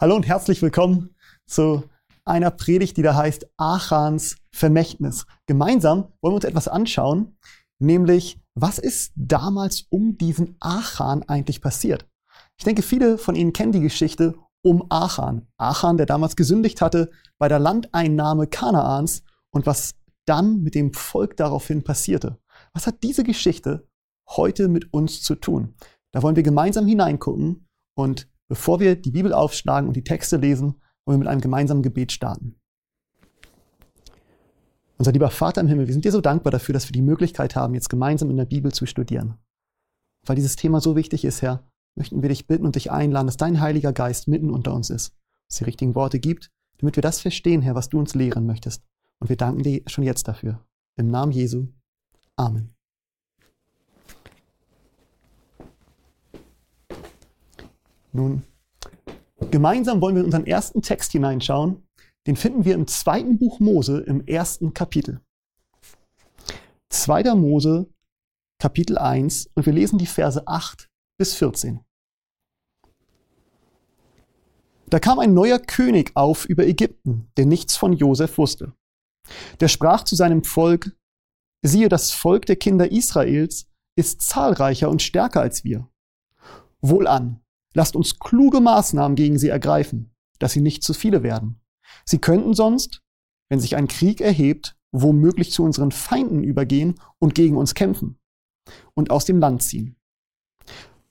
Hallo und herzlich willkommen zu einer Predigt, die da heißt Achans Vermächtnis. Gemeinsam wollen wir uns etwas anschauen, nämlich was ist damals um diesen Achan eigentlich passiert? Ich denke, viele von Ihnen kennen die Geschichte um Achan. Achan, der damals gesündigt hatte bei der Landeinnahme Kanaans und was dann mit dem Volk daraufhin passierte. Was hat diese Geschichte heute mit uns zu tun? Da wollen wir gemeinsam hineingucken und Bevor wir die Bibel aufschlagen und die Texte lesen, wollen wir mit einem gemeinsamen Gebet starten. Unser lieber Vater im Himmel, wir sind dir so dankbar dafür, dass wir die Möglichkeit haben, jetzt gemeinsam in der Bibel zu studieren. Weil dieses Thema so wichtig ist, Herr, möchten wir dich bitten und dich einladen, dass dein Heiliger Geist mitten unter uns ist, uns die richtigen Worte gibt, damit wir das verstehen, Herr, was du uns lehren möchtest. Und wir danken dir schon jetzt dafür. Im Namen Jesu. Amen. Nun, gemeinsam wollen wir in unseren ersten Text hineinschauen. Den finden wir im zweiten Buch Mose im ersten Kapitel. Zweiter Mose, Kapitel 1, und wir lesen die Verse 8 bis 14. Da kam ein neuer König auf über Ägypten, der nichts von Josef wusste. Der sprach zu seinem Volk, siehe, das Volk der Kinder Israels ist zahlreicher und stärker als wir. Wohlan, Lasst uns kluge Maßnahmen gegen sie ergreifen, dass sie nicht zu viele werden. Sie könnten sonst, wenn sich ein Krieg erhebt, womöglich zu unseren Feinden übergehen und gegen uns kämpfen und aus dem Land ziehen.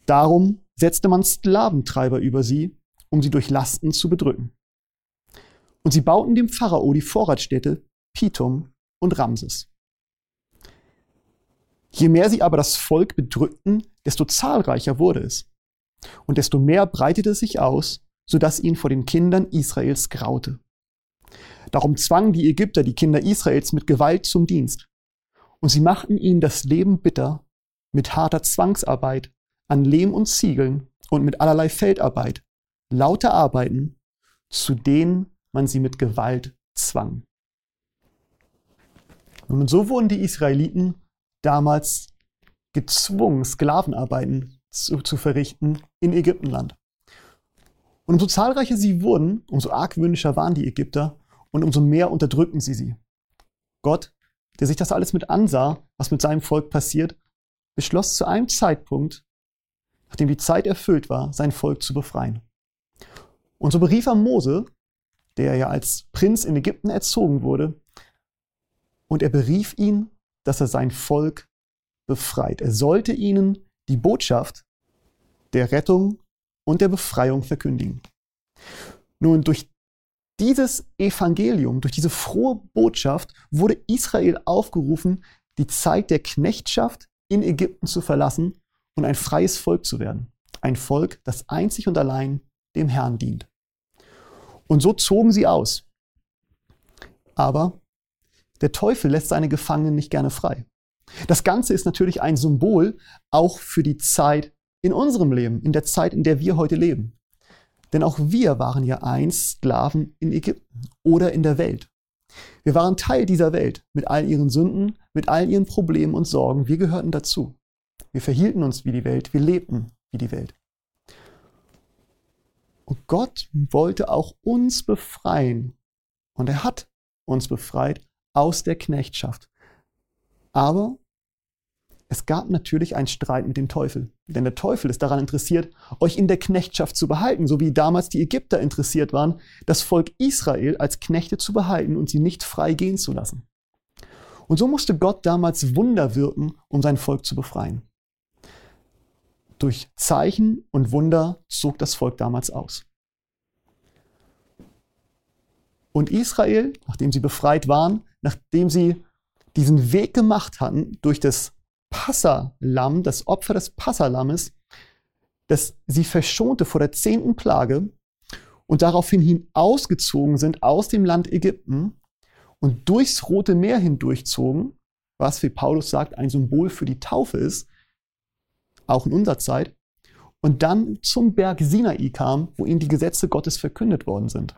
Darum setzte man Sklaventreiber über sie, um sie durch Lasten zu bedrücken. Und sie bauten dem Pharao die Vorratsstädte Pithom und Ramses. Je mehr sie aber das Volk bedrückten, desto zahlreicher wurde es. Und desto mehr breitete sich aus, so dass ihn vor den Kindern Israels graute. Darum zwangen die Ägypter die Kinder Israels mit Gewalt zum Dienst. Und sie machten ihnen das Leben bitter mit harter Zwangsarbeit an Lehm und Ziegeln und mit allerlei Feldarbeit, lauter Arbeiten, zu denen man sie mit Gewalt zwang. Und so wurden die Israeliten damals gezwungen, Sklavenarbeiten zu, zu verrichten in Ägyptenland. Und umso zahlreicher sie wurden, umso argwöhnischer waren die Ägypter und umso mehr unterdrückten sie sie. Gott, der sich das alles mit ansah, was mit seinem Volk passiert, beschloss zu einem Zeitpunkt, nachdem die Zeit erfüllt war, sein Volk zu befreien. Und so berief er Mose, der ja als Prinz in Ägypten erzogen wurde, und er berief ihn, dass er sein Volk befreit. Er sollte ihnen die Botschaft der Rettung und der Befreiung verkündigen. Nun, durch dieses Evangelium, durch diese frohe Botschaft wurde Israel aufgerufen, die Zeit der Knechtschaft in Ägypten zu verlassen und ein freies Volk zu werden. Ein Volk, das einzig und allein dem Herrn dient. Und so zogen sie aus. Aber der Teufel lässt seine Gefangenen nicht gerne frei. Das Ganze ist natürlich ein Symbol auch für die Zeit in unserem Leben, in der Zeit, in der wir heute leben. Denn auch wir waren ja einst Sklaven in Ägypten oder in der Welt. Wir waren Teil dieser Welt mit all ihren Sünden, mit all ihren Problemen und Sorgen. Wir gehörten dazu. Wir verhielten uns wie die Welt, wir lebten wie die Welt. Und Gott wollte auch uns befreien. Und er hat uns befreit aus der Knechtschaft. Aber es gab natürlich einen Streit mit dem Teufel. Denn der Teufel ist daran interessiert, euch in der Knechtschaft zu behalten, so wie damals die Ägypter interessiert waren, das Volk Israel als Knechte zu behalten und sie nicht frei gehen zu lassen. Und so musste Gott damals Wunder wirken, um sein Volk zu befreien. Durch Zeichen und Wunder zog das Volk damals aus. Und Israel, nachdem sie befreit waren, nachdem sie diesen Weg gemacht hatten durch das Passalam, das Opfer des Passalammes, das sie verschonte vor der zehnten Plage und daraufhin hin ausgezogen sind aus dem Land Ägypten und durchs Rote Meer hindurchzogen, was, wie Paulus sagt, ein Symbol für die Taufe ist, auch in unserer Zeit, und dann zum Berg Sinai kam, wo ihnen die Gesetze Gottes verkündet worden sind.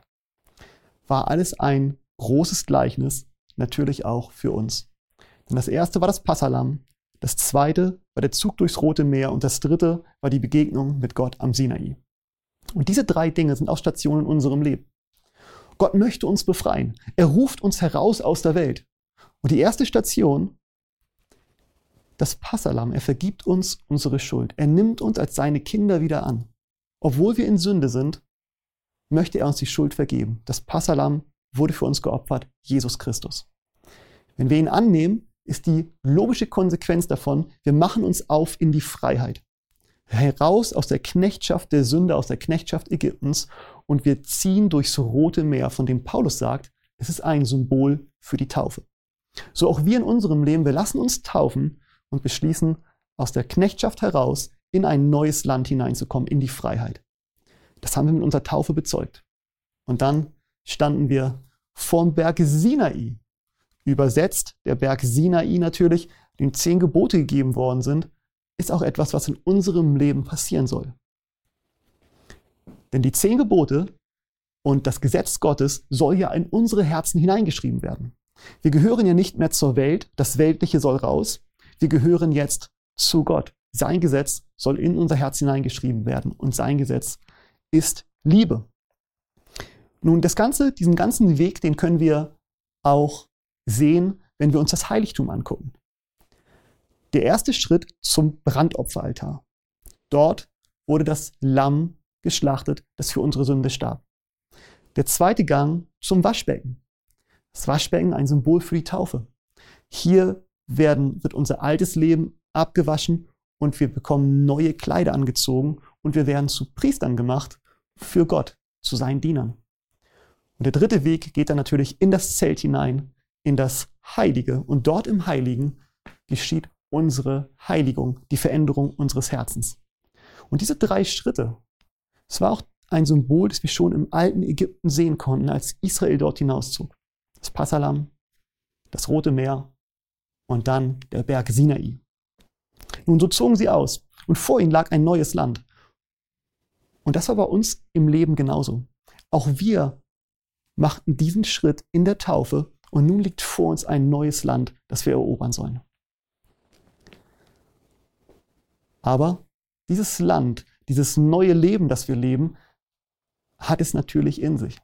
War alles ein großes Gleichnis, natürlich auch für uns. Und das erste war das Passalam, das zweite war der Zug durchs Rote Meer und das dritte war die Begegnung mit Gott am Sinai. Und diese drei Dinge sind auch Stationen in unserem Leben. Gott möchte uns befreien. Er ruft uns heraus aus der Welt. Und die erste Station, das Passalam, er vergibt uns unsere Schuld. Er nimmt uns als seine Kinder wieder an. Obwohl wir in Sünde sind, möchte er uns die Schuld vergeben. Das Passalam wurde für uns geopfert, Jesus Christus. Wenn wir ihn annehmen, ist die logische Konsequenz davon, wir machen uns auf in die Freiheit. Heraus aus der Knechtschaft der Sünde, aus der Knechtschaft Ägyptens und wir ziehen durchs Rote Meer, von dem Paulus sagt, es ist ein Symbol für die Taufe. So auch wir in unserem Leben, wir lassen uns taufen und beschließen, aus der Knechtschaft heraus in ein neues Land hineinzukommen, in die Freiheit. Das haben wir mit unserer Taufe bezeugt. Und dann standen wir vorm Berg Sinai. Übersetzt, der Berg Sinai natürlich, den zehn Gebote gegeben worden sind, ist auch etwas, was in unserem Leben passieren soll. Denn die zehn Gebote und das Gesetz Gottes soll ja in unsere Herzen hineingeschrieben werden. Wir gehören ja nicht mehr zur Welt, das Weltliche soll raus. Wir gehören jetzt zu Gott. Sein Gesetz soll in unser Herz hineingeschrieben werden und sein Gesetz ist Liebe. Nun, das Ganze, diesen ganzen Weg, den können wir auch sehen, wenn wir uns das Heiligtum angucken. Der erste Schritt zum Brandopferaltar. Dort wurde das Lamm geschlachtet, das für unsere Sünde starb. Der zweite Gang zum Waschbecken. Das Waschbecken ein Symbol für die Taufe. Hier werden, wird unser altes Leben abgewaschen und wir bekommen neue Kleider angezogen und wir werden zu Priestern gemacht für Gott, zu seinen Dienern. Und der dritte Weg geht dann natürlich in das Zelt hinein, in das Heilige. Und dort im Heiligen geschieht unsere Heiligung, die Veränderung unseres Herzens. Und diese drei Schritte, es war auch ein Symbol, das wir schon im alten Ägypten sehen konnten, als Israel dort hinauszog. Das Passalam, das Rote Meer und dann der Berg Sinai. Nun, so zogen sie aus und vor ihnen lag ein neues Land. Und das war bei uns im Leben genauso. Auch wir machten diesen Schritt in der Taufe und nun liegt vor uns ein neues Land, das wir erobern sollen. Aber dieses Land, dieses neue Leben, das wir leben, hat es natürlich in sich.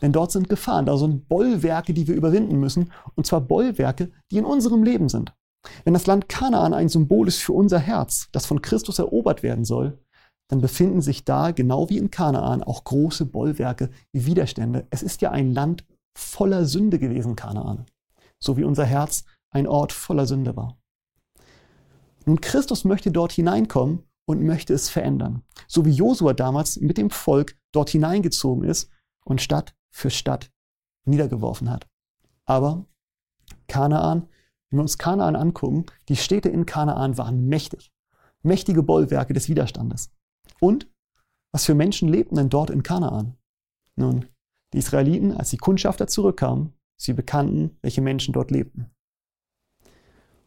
Denn dort sind Gefahren, da sind Bollwerke, die wir überwinden müssen, und zwar Bollwerke, die in unserem Leben sind. Wenn das Land Kanaan ein Symbol ist für unser Herz, das von Christus erobert werden soll, dann befinden sich da, genau wie in Kanaan, auch große Bollwerke wie Widerstände. Es ist ja ein Land voller Sünde gewesen, Kanaan, so wie unser Herz ein Ort voller Sünde war. Nun, Christus möchte dort hineinkommen und möchte es verändern, so wie Josua damals mit dem Volk dort hineingezogen ist und Stadt für Stadt niedergeworfen hat. Aber Kanaan, wenn wir uns Kanaan angucken, die Städte in Kanaan waren mächtig, mächtige Bollwerke des Widerstandes. Und was für Menschen lebten denn dort in Kanaan? Nun, die Israeliten, als die Kundschafter zurückkamen, sie bekannten, welche Menschen dort lebten.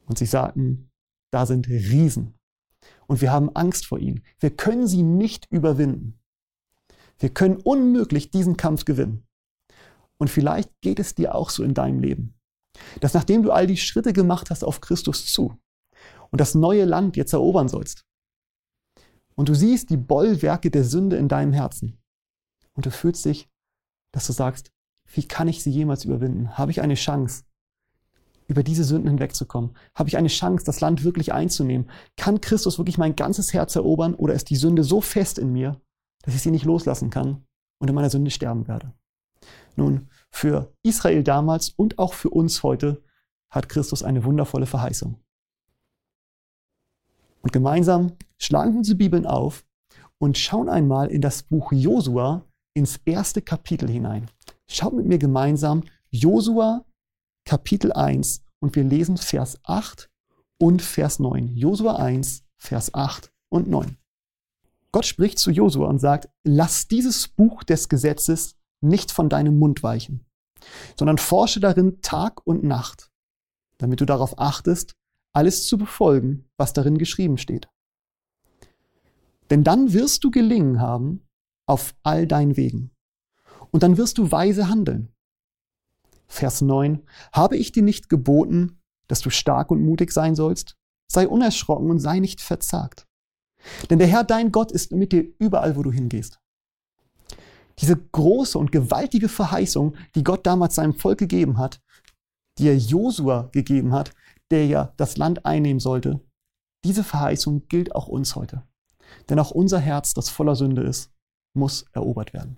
Und sie sagten, da sind Riesen. Und wir haben Angst vor ihnen. Wir können sie nicht überwinden. Wir können unmöglich diesen Kampf gewinnen. Und vielleicht geht es dir auch so in deinem Leben, dass nachdem du all die Schritte gemacht hast auf Christus zu und das neue Land jetzt erobern sollst, und du siehst die Bollwerke der Sünde in deinem Herzen, und du fühlst dich, dass du sagst, wie kann ich sie jemals überwinden? Habe ich eine Chance, über diese Sünden hinwegzukommen? Habe ich eine Chance, das Land wirklich einzunehmen? Kann Christus wirklich mein ganzes Herz erobern oder ist die Sünde so fest in mir, dass ich sie nicht loslassen kann und in meiner Sünde sterben werde? Nun, für Israel damals und auch für uns heute hat Christus eine wundervolle Verheißung. Und gemeinsam schlagen wir unsere Bibeln auf und schauen einmal in das Buch Josua ins erste Kapitel hinein. Schaut mit mir gemeinsam Josua Kapitel 1 und wir lesen Vers 8 und Vers 9. Josua 1, Vers 8 und 9. Gott spricht zu Josua und sagt, lass dieses Buch des Gesetzes nicht von deinem Mund weichen, sondern forsche darin Tag und Nacht, damit du darauf achtest, alles zu befolgen, was darin geschrieben steht. Denn dann wirst du gelingen haben auf all deinen Wegen. Und dann wirst du weise handeln. Vers 9. Habe ich dir nicht geboten, dass du stark und mutig sein sollst? Sei unerschrocken und sei nicht verzagt. Denn der Herr dein Gott ist mit dir überall, wo du hingehst. Diese große und gewaltige Verheißung, die Gott damals seinem Volk gegeben hat, die er Josua gegeben hat, der ja das Land einnehmen sollte, diese Verheißung gilt auch uns heute. Denn auch unser Herz, das voller Sünde ist, muss erobert werden.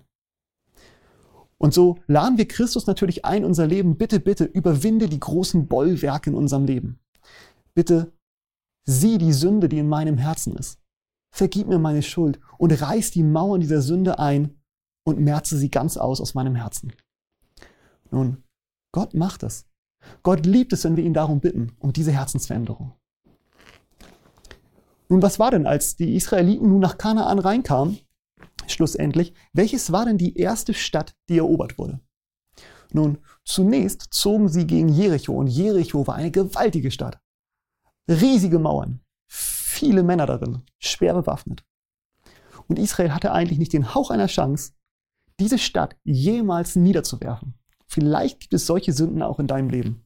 Und so laden wir Christus natürlich ein, unser Leben, bitte, bitte, überwinde die großen Bollwerke in unserem Leben. Bitte sieh die Sünde, die in meinem Herzen ist. Vergib mir meine Schuld und reiß die Mauern dieser Sünde ein und merze sie ganz aus aus meinem Herzen. Nun, Gott macht es. Gott liebt es, wenn wir ihn darum bitten, um diese Herzensveränderung. Nun, was war denn, als die Israeliten nun nach Kanaan reinkamen, schlussendlich, welches war denn die erste Stadt, die erobert wurde? Nun, zunächst zogen sie gegen Jericho und Jericho war eine gewaltige Stadt. Riesige Mauern, viele Männer darin, schwer bewaffnet. Und Israel hatte eigentlich nicht den Hauch einer Chance, diese Stadt jemals niederzuwerfen. Vielleicht gibt es solche Sünden auch in deinem Leben,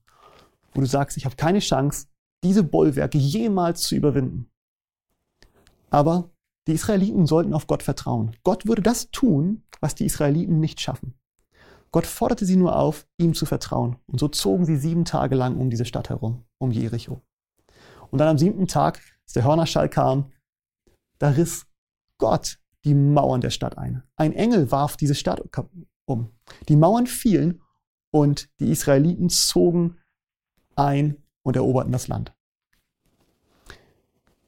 wo du sagst, ich habe keine Chance, diese Bollwerke jemals zu überwinden. Aber die Israeliten sollten auf Gott vertrauen. Gott würde das tun, was die Israeliten nicht schaffen. Gott forderte sie nur auf, ihm zu vertrauen. Und so zogen sie sieben Tage lang um diese Stadt herum, um Jericho. Und dann am siebten Tag, als der Hörnerschall kam, da riss Gott die Mauern der Stadt ein. Ein Engel warf diese Stadt um. Die Mauern fielen und die Israeliten zogen ein und eroberten das Land.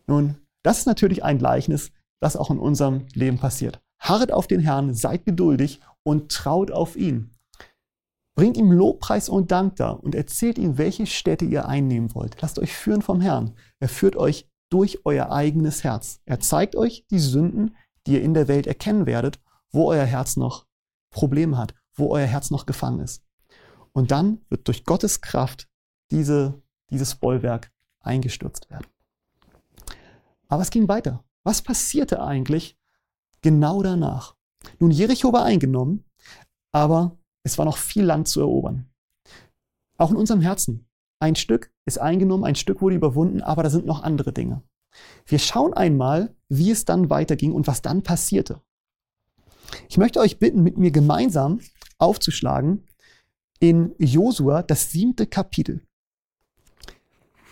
Nun, das ist natürlich ein Gleichnis, das auch in unserem Leben passiert. Harret auf den Herrn, seid geduldig und traut auf ihn. Bringt ihm Lobpreis und Dank dar und erzählt ihm, welche Städte ihr einnehmen wollt. Lasst euch führen vom Herrn. Er führt euch durch euer eigenes Herz. Er zeigt euch die Sünden, die ihr in der Welt erkennen werdet, wo euer Herz noch Probleme hat, wo euer Herz noch gefangen ist. Und dann wird durch Gottes Kraft diese, dieses Bollwerk eingestürzt werden. Aber es ging weiter. Was passierte eigentlich genau danach? Nun, Jericho war eingenommen, aber es war noch viel Land zu erobern. Auch in unserem Herzen. Ein Stück ist eingenommen, ein Stück wurde überwunden, aber da sind noch andere Dinge. Wir schauen einmal, wie es dann weiterging und was dann passierte. Ich möchte euch bitten, mit mir gemeinsam aufzuschlagen in Josua, das siebte Kapitel.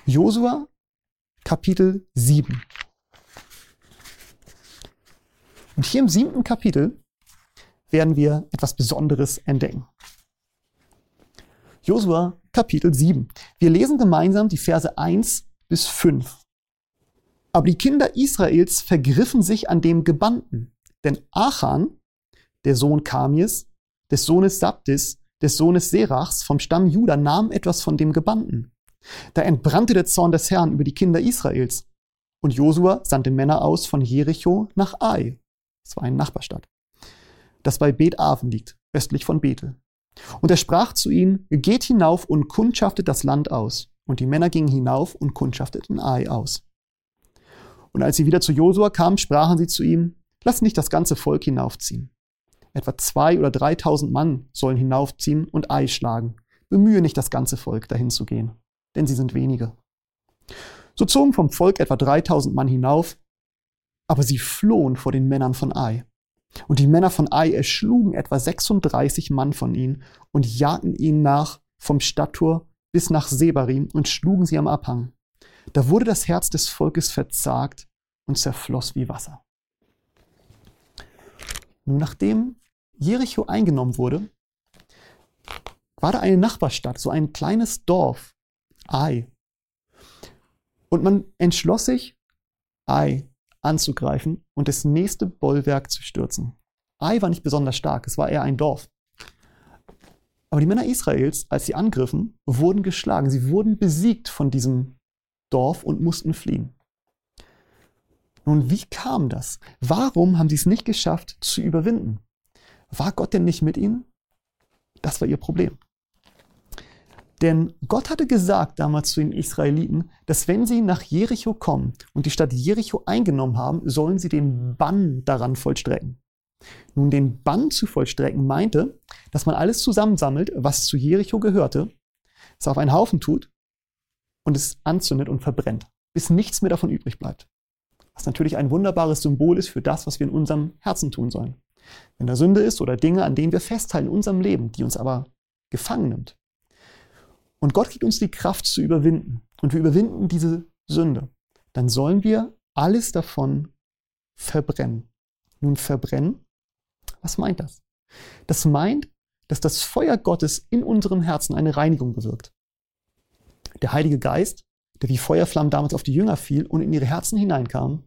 Josua, Kapitel 7. Und hier im siebten Kapitel werden wir etwas Besonderes entdecken. Josua, Kapitel 7. Wir lesen gemeinsam die Verse 1 bis 5. Aber die Kinder Israels vergriffen sich an dem Gebannten. Denn Achan, der Sohn Kamis, des Sohnes Sabdis, des Sohnes Serachs vom Stamm Juda, nahm etwas von dem Gebannten. Da entbrannte der Zorn des Herrn über die Kinder Israels. Und Josua sandte Männer aus von Jericho nach Ai. Das war eine Nachbarstadt. Das bei Bet-Aven liegt, östlich von Bethel. Und er sprach zu ihnen, geht hinauf und kundschaftet das Land aus. Und die Männer gingen hinauf und kundschafteten Ai aus. Und als sie wieder zu Josua kamen, sprachen sie zu ihm, lass nicht das ganze Volk hinaufziehen. Etwa zwei oder dreitausend Mann sollen hinaufziehen und Ei schlagen. Bemühe nicht das ganze Volk, dahin zu gehen, denn sie sind wenige. So zogen vom Volk etwa dreitausend Mann hinauf, aber sie flohen vor den Männern von Ai. Und die Männer von Ai erschlugen etwa 36 Mann von ihnen und jagten ihnen nach vom Stadttor bis nach Sebarim und schlugen sie am Abhang. Da wurde das Herz des Volkes verzagt und zerfloss wie Wasser. Nun, nachdem Jericho eingenommen wurde, war da eine Nachbarstadt, so ein kleines Dorf, Ai. Und man entschloss sich, Ai anzugreifen und das nächste Bollwerk zu stürzen. Ai war nicht besonders stark, es war eher ein Dorf. Aber die Männer Israels, als sie angriffen, wurden geschlagen. Sie wurden besiegt von diesem Dorf und mussten fliehen. Nun, wie kam das? Warum haben sie es nicht geschafft zu überwinden? War Gott denn nicht mit ihnen? Das war ihr Problem. Denn Gott hatte gesagt damals zu den Israeliten, dass wenn sie nach Jericho kommen und die Stadt Jericho eingenommen haben, sollen sie den Bann daran vollstrecken. Nun, den Bann zu vollstrecken meinte, dass man alles zusammensammelt, was zu Jericho gehörte, es auf einen Haufen tut und es anzündet und verbrennt, bis nichts mehr davon übrig bleibt. Was natürlich ein wunderbares Symbol ist für das, was wir in unserem Herzen tun sollen. Wenn da Sünde ist oder Dinge, an denen wir festhalten in unserem Leben, die uns aber gefangen nimmt. Und Gott gibt uns die Kraft zu überwinden. Und wir überwinden diese Sünde. Dann sollen wir alles davon verbrennen. Nun verbrennen, was meint das? Das meint, dass das Feuer Gottes in unserem Herzen eine Reinigung bewirkt. Der Heilige Geist, der wie Feuerflammen damals auf die Jünger fiel und in ihre Herzen hineinkam,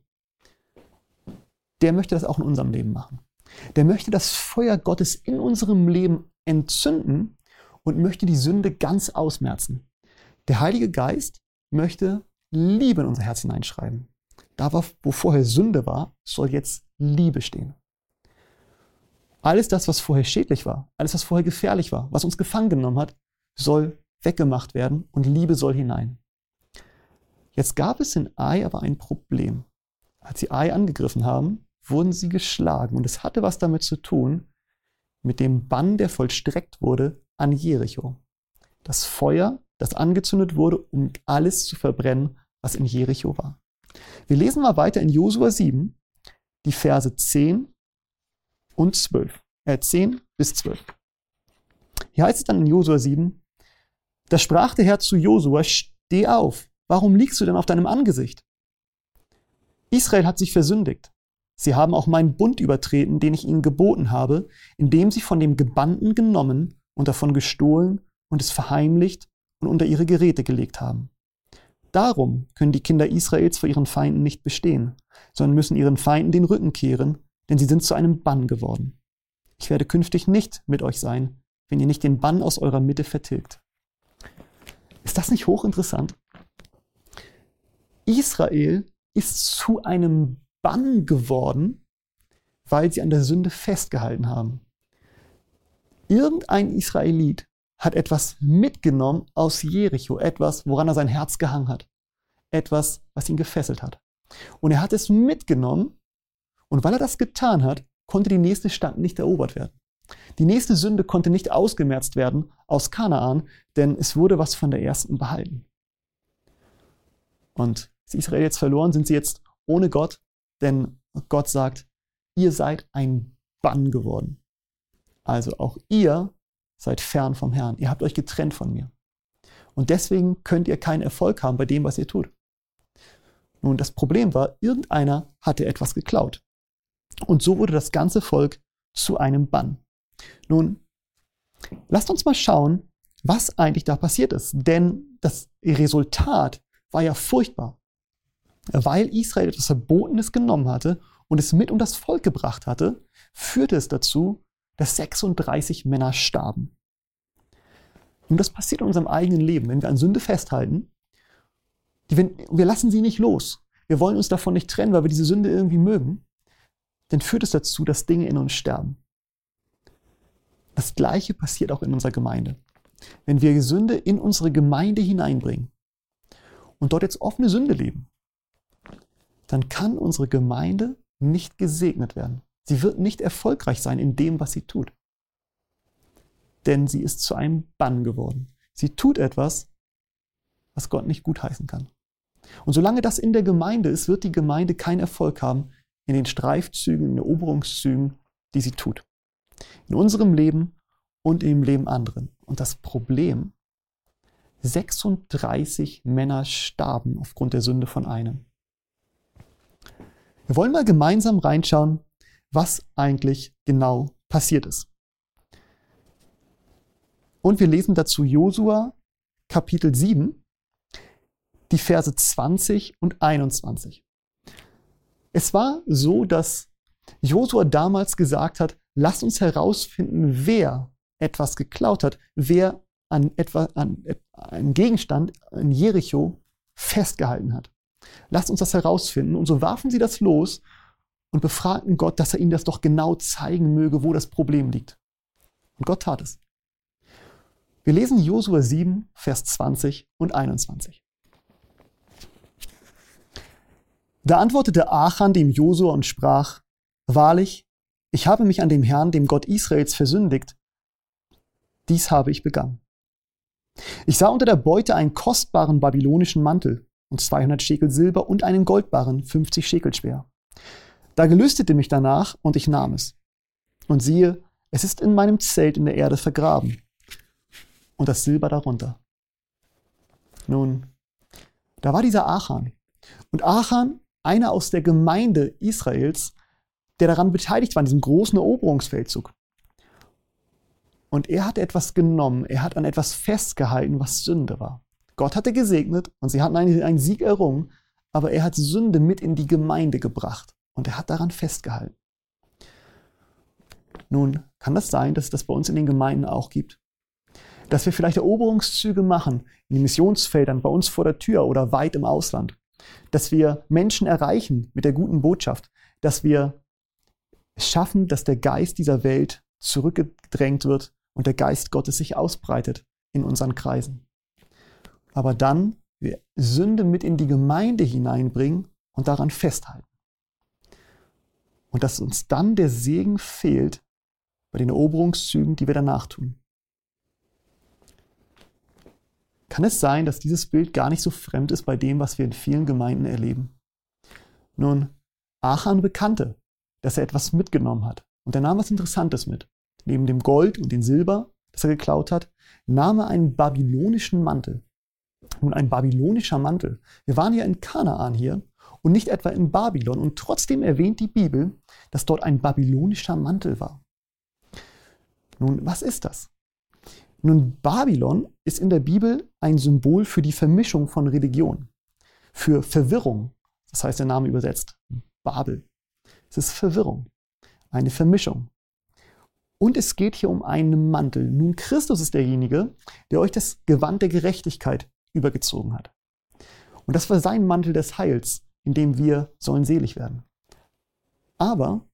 der möchte das auch in unserem Leben machen. Der möchte das Feuer Gottes in unserem Leben entzünden und möchte die Sünde ganz ausmerzen. Der Heilige Geist möchte Liebe in unser Herz hineinschreiben. Da, wo vorher Sünde war, soll jetzt Liebe stehen. Alles das, was vorher schädlich war, alles, was vorher gefährlich war, was uns gefangen genommen hat, soll weggemacht werden und Liebe soll hinein. Jetzt gab es in Ai aber ein Problem. Als sie Ai angegriffen haben, wurden sie geschlagen. Und es hatte was damit zu tun, mit dem Bann, der vollstreckt wurde an Jericho. Das Feuer, das angezündet wurde, um alles zu verbrennen, was in Jericho war. Wir lesen mal weiter in Josua 7, die Verse 10 und 12. Äh, 10 bis 12. Hier heißt es dann in Josua 7, da sprach der Herr zu Josua, steh auf, warum liegst du denn auf deinem Angesicht? Israel hat sich versündigt. Sie haben auch meinen Bund übertreten, den ich ihnen geboten habe, indem sie von dem Gebannten genommen und davon gestohlen und es verheimlicht und unter ihre Geräte gelegt haben. Darum können die Kinder Israels vor ihren Feinden nicht bestehen, sondern müssen ihren Feinden den Rücken kehren, denn sie sind zu einem Bann geworden. Ich werde künftig nicht mit euch sein, wenn ihr nicht den Bann aus eurer Mitte vertilgt. Ist das nicht hochinteressant? Israel ist zu einem Bann geworden, weil sie an der Sünde festgehalten haben. Irgendein Israelit hat etwas mitgenommen aus Jericho, etwas, woran er sein Herz gehangen hat, etwas, was ihn gefesselt hat. Und er hat es mitgenommen und weil er das getan hat, konnte die nächste Stadt nicht erobert werden. Die nächste Sünde konnte nicht ausgemerzt werden aus Kanaan, denn es wurde was von der ersten behalten. Und ist Israel jetzt verloren, sind sie jetzt ohne Gott denn Gott sagt, ihr seid ein Bann geworden. Also auch ihr seid fern vom Herrn. Ihr habt euch getrennt von mir. Und deswegen könnt ihr keinen Erfolg haben bei dem, was ihr tut. Nun, das Problem war, irgendeiner hatte etwas geklaut. Und so wurde das ganze Volk zu einem Bann. Nun, lasst uns mal schauen, was eigentlich da passiert ist. Denn das Resultat war ja furchtbar weil Israel etwas Verbotenes genommen hatte und es mit um das Volk gebracht hatte, führte es dazu, dass 36 Männer starben. Und das passiert in unserem eigenen Leben, wenn wir an Sünde festhalten. Die, wir lassen sie nicht los. Wir wollen uns davon nicht trennen, weil wir diese Sünde irgendwie mögen. Dann führt es dazu, dass Dinge in uns sterben. Das Gleiche passiert auch in unserer Gemeinde. Wenn wir Sünde in unsere Gemeinde hineinbringen und dort jetzt offene Sünde leben, dann kann unsere Gemeinde nicht gesegnet werden. Sie wird nicht erfolgreich sein in dem, was sie tut. Denn sie ist zu einem Bann geworden. Sie tut etwas, was Gott nicht gutheißen kann. Und solange das in der Gemeinde ist, wird die Gemeinde keinen Erfolg haben in den Streifzügen, in den Eroberungszügen, die sie tut. In unserem Leben und im Leben anderen. Und das Problem, 36 Männer starben aufgrund der Sünde von einem. Wir wollen mal gemeinsam reinschauen, was eigentlich genau passiert ist. Und wir lesen dazu Josua Kapitel 7, die Verse 20 und 21. Es war so, dass Josua damals gesagt hat, lasst uns herausfinden, wer etwas geklaut hat, wer an etwa an einen Gegenstand in Jericho festgehalten hat. Lasst uns das herausfinden. Und so warfen sie das los und befragten Gott, dass er ihnen das doch genau zeigen möge, wo das Problem liegt. Und Gott tat es. Wir lesen Josua 7, Vers 20 und 21. Da antwortete Achan dem Josua und sprach, Wahrlich, ich habe mich an dem Herrn, dem Gott Israels, versündigt. Dies habe ich begangen. Ich sah unter der Beute einen kostbaren babylonischen Mantel, und 200 Schekel Silber und einen Goldbarren, 50 Schekel schwer. Da gelüstete mich danach und ich nahm es. Und siehe, es ist in meinem Zelt in der Erde vergraben und das Silber darunter. Nun, da war dieser Achan. Und Achan, einer aus der Gemeinde Israels, der daran beteiligt war, an diesem großen Eroberungsfeldzug. Und er hat etwas genommen, er hat an etwas festgehalten, was Sünde war. Gott hatte gesegnet und sie hatten einen, einen Sieg errungen, aber er hat Sünde mit in die Gemeinde gebracht und er hat daran festgehalten. Nun, kann das sein, dass es das bei uns in den Gemeinden auch gibt? Dass wir vielleicht Eroberungszüge machen in den Missionsfeldern bei uns vor der Tür oder weit im Ausland. Dass wir Menschen erreichen mit der guten Botschaft. Dass wir es schaffen, dass der Geist dieser Welt zurückgedrängt wird und der Geist Gottes sich ausbreitet in unseren Kreisen. Aber dann wir Sünde mit in die Gemeinde hineinbringen und daran festhalten. Und dass uns dann der Segen fehlt, bei den Eroberungszügen, die wir danach tun. Kann es sein, dass dieses Bild gar nicht so fremd ist bei dem, was wir in vielen Gemeinden erleben? Nun, Achan bekannte, dass er etwas mitgenommen hat. Und er nahm was Interessantes mit. Neben dem Gold und dem Silber, das er geklaut hat, nahm er einen babylonischen Mantel. Nun, ein babylonischer Mantel. Wir waren ja in Kanaan hier und nicht etwa in Babylon. Und trotzdem erwähnt die Bibel, dass dort ein babylonischer Mantel war. Nun, was ist das? Nun, Babylon ist in der Bibel ein Symbol für die Vermischung von Religion, für Verwirrung. Das heißt der Name übersetzt Babel. Es ist Verwirrung, eine Vermischung. Und es geht hier um einen Mantel. Nun, Christus ist derjenige, der euch das Gewand der Gerechtigkeit übergezogen hat. Und das war sein Mantel des Heils, in dem wir sollen selig werden. Aber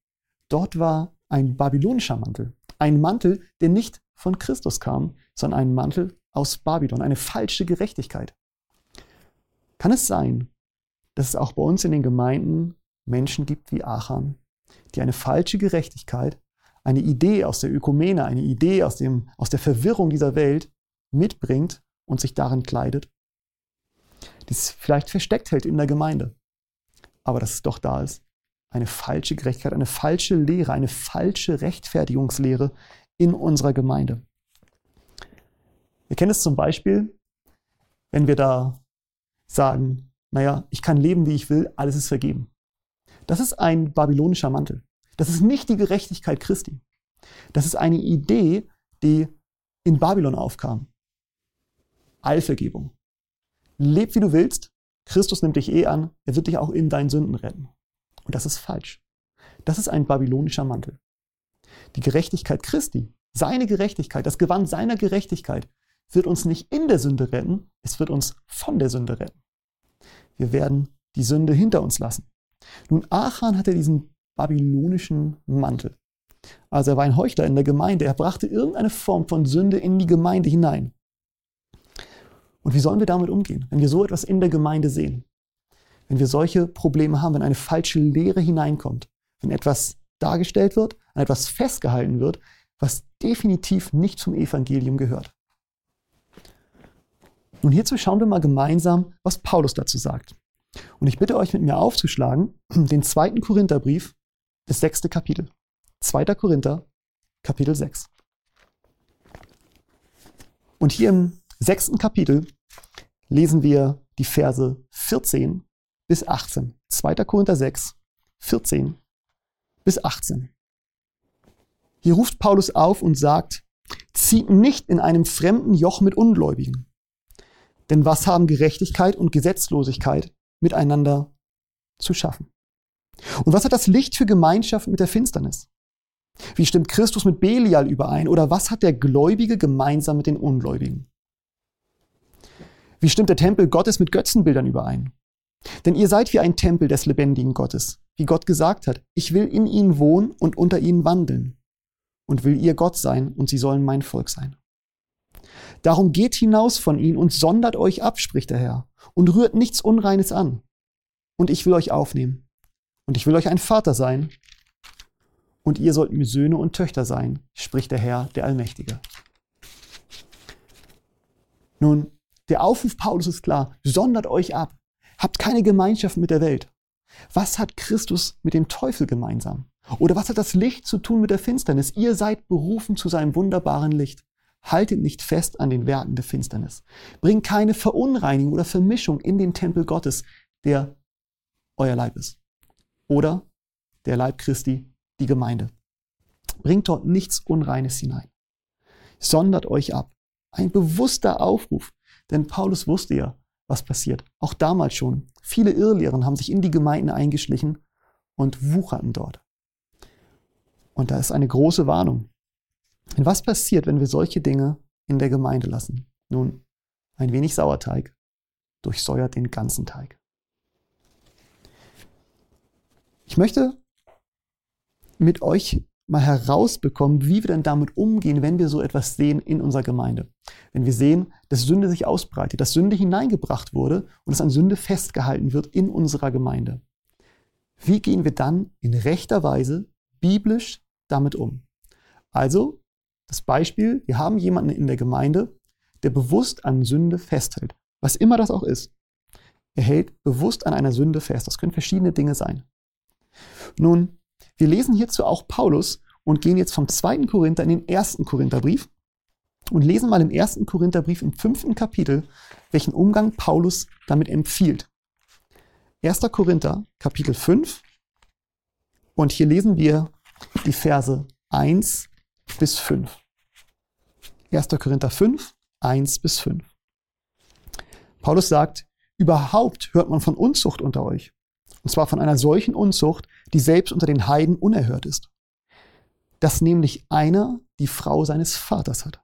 dort war ein babylonischer Mantel. Ein Mantel, der nicht von Christus kam, sondern ein Mantel aus Babylon, eine falsche Gerechtigkeit. Kann es sein, dass es auch bei uns in den Gemeinden Menschen gibt wie Achan, die eine falsche Gerechtigkeit, eine Idee aus der Ökumene, eine Idee aus, dem, aus der Verwirrung dieser Welt mitbringt und sich darin kleidet? Die es vielleicht versteckt hält in der Gemeinde, aber dass es doch da ist eine falsche Gerechtigkeit, eine falsche Lehre, eine falsche Rechtfertigungslehre in unserer Gemeinde. Wir kennen es zum Beispiel, wenn wir da sagen, naja, ich kann leben, wie ich will, alles ist vergeben. Das ist ein babylonischer Mantel. Das ist nicht die Gerechtigkeit Christi. Das ist eine Idee, die in Babylon aufkam. Allvergebung. Leb, wie du willst. Christus nimmt dich eh an. Er wird dich auch in deinen Sünden retten. Und das ist falsch. Das ist ein babylonischer Mantel. Die Gerechtigkeit Christi, seine Gerechtigkeit, das Gewand seiner Gerechtigkeit wird uns nicht in der Sünde retten, es wird uns von der Sünde retten. Wir werden die Sünde hinter uns lassen. Nun, Achan hatte diesen babylonischen Mantel. Also er war ein Heuchler in der Gemeinde. Er brachte irgendeine Form von Sünde in die Gemeinde hinein. Und wie sollen wir damit umgehen, wenn wir so etwas in der Gemeinde sehen? wenn wir solche Probleme haben, wenn eine falsche Lehre hineinkommt, wenn etwas dargestellt wird, an etwas festgehalten wird, was definitiv nicht zum Evangelium gehört. Nun hierzu schauen wir mal gemeinsam, was Paulus dazu sagt. Und ich bitte euch mit mir aufzuschlagen, den zweiten Korintherbrief, das sechste Kapitel. 2. Korinther, Kapitel 6. Und hier im sechsten Kapitel lesen wir die Verse 14 bis 18. 2. Korinther 6, 14 bis 18. Hier ruft Paulus auf und sagt, zieht nicht in einem fremden Joch mit Ungläubigen. Denn was haben Gerechtigkeit und Gesetzlosigkeit miteinander zu schaffen? Und was hat das Licht für Gemeinschaft mit der Finsternis? Wie stimmt Christus mit Belial überein? Oder was hat der Gläubige gemeinsam mit den Ungläubigen? Wie stimmt der Tempel Gottes mit Götzenbildern überein? Denn ihr seid wie ein Tempel des lebendigen Gottes, wie Gott gesagt hat, ich will in ihnen wohnen und unter ihnen wandeln und will ihr Gott sein und sie sollen mein Volk sein. Darum geht hinaus von ihnen und sondert euch ab, spricht der Herr, und rührt nichts Unreines an. Und ich will euch aufnehmen. Und ich will euch ein Vater sein. Und ihr sollt mir Söhne und Töchter sein, spricht der Herr, der Allmächtige. Nun, der Aufruf Paulus ist klar, sondert euch ab. Habt keine Gemeinschaft mit der Welt. Was hat Christus mit dem Teufel gemeinsam? Oder was hat das Licht zu tun mit der Finsternis? Ihr seid berufen zu seinem wunderbaren Licht. Haltet nicht fest an den Werken der Finsternis. Bringt keine Verunreinigung oder Vermischung in den Tempel Gottes, der euer Leib ist. Oder der Leib Christi, die Gemeinde. Bringt dort nichts Unreines hinein. Sondert euch ab. Ein bewusster Aufruf. Denn Paulus wusste ja, was passiert. Auch damals schon. Viele Irrlehren haben sich in die Gemeinden eingeschlichen und wucherten dort. Und da ist eine große Warnung. Denn was passiert, wenn wir solche Dinge in der Gemeinde lassen? Nun, ein wenig Sauerteig durchsäuert den ganzen Teig. Ich möchte mit euch mal herausbekommen, wie wir denn damit umgehen, wenn wir so etwas sehen in unserer Gemeinde. Wenn wir sehen, dass Sünde sich ausbreitet, dass Sünde hineingebracht wurde und dass an Sünde festgehalten wird in unserer Gemeinde. Wie gehen wir dann in rechter Weise biblisch damit um? Also, das Beispiel, wir haben jemanden in der Gemeinde, der bewusst an Sünde festhält, was immer das auch ist. Er hält bewusst an einer Sünde fest. Das können verschiedene Dinge sein. Nun, wir lesen hierzu auch Paulus und gehen jetzt vom zweiten Korinther in den ersten Korintherbrief und lesen mal im ersten Korintherbrief im fünften Kapitel, welchen Umgang Paulus damit empfiehlt. 1. Korinther, Kapitel 5. Und hier lesen wir die Verse 1 bis 5. 1. Korinther 5, 1 bis 5. Paulus sagt, überhaupt hört man von Unzucht unter euch. Und zwar von einer solchen Unzucht, die selbst unter den Heiden unerhört ist. Dass nämlich einer die Frau seines Vaters hat.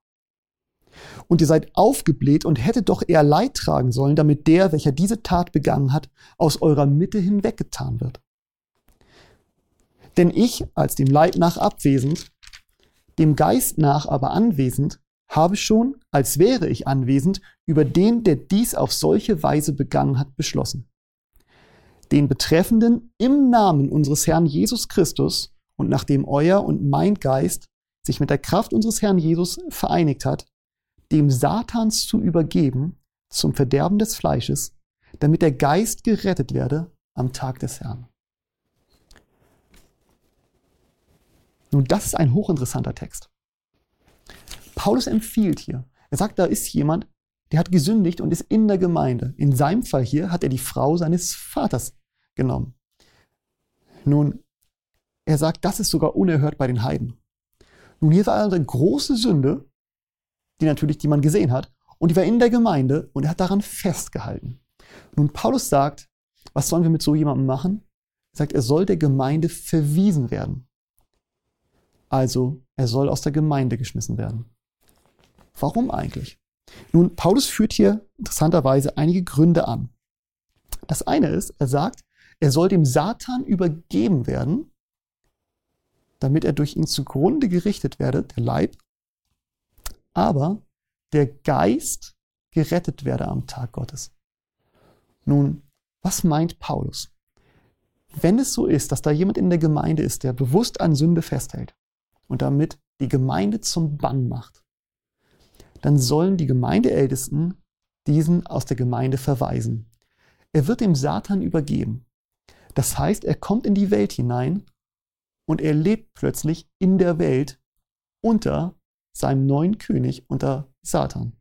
Und ihr seid aufgebläht und hättet doch eher Leid tragen sollen, damit der, welcher diese Tat begangen hat, aus eurer Mitte hinweggetan wird. Denn ich, als dem Leib nach abwesend, dem Geist nach aber anwesend, habe schon, als wäre ich anwesend, über den, der dies auf solche Weise begangen hat, beschlossen den Betreffenden im Namen unseres Herrn Jesus Christus und nachdem euer und mein Geist sich mit der Kraft unseres Herrn Jesus vereinigt hat, dem Satans zu übergeben zum Verderben des Fleisches, damit der Geist gerettet werde am Tag des Herrn. Nun, das ist ein hochinteressanter Text. Paulus empfiehlt hier, er sagt, da ist jemand, der hat gesündigt und ist in der Gemeinde. In seinem Fall hier hat er die Frau seines Vaters genommen. Nun, er sagt, das ist sogar unerhört bei den Heiden. Nun, hier war eine große Sünde, die natürlich, die man gesehen hat, und die war in der Gemeinde und er hat daran festgehalten. Nun, Paulus sagt, was sollen wir mit so jemandem machen? Er sagt, er soll der Gemeinde verwiesen werden. Also, er soll aus der Gemeinde geschmissen werden. Warum eigentlich? Nun, Paulus führt hier interessanterweise einige Gründe an. Das eine ist, er sagt, er soll dem Satan übergeben werden, damit er durch ihn zugrunde gerichtet werde, der Leib, aber der Geist gerettet werde am Tag Gottes. Nun, was meint Paulus? Wenn es so ist, dass da jemand in der Gemeinde ist, der bewusst an Sünde festhält und damit die Gemeinde zum Bann macht, dann sollen die Gemeindeältesten diesen aus der Gemeinde verweisen. Er wird dem Satan übergeben. Das heißt, er kommt in die Welt hinein und er lebt plötzlich in der Welt unter seinem neuen König, unter Satan.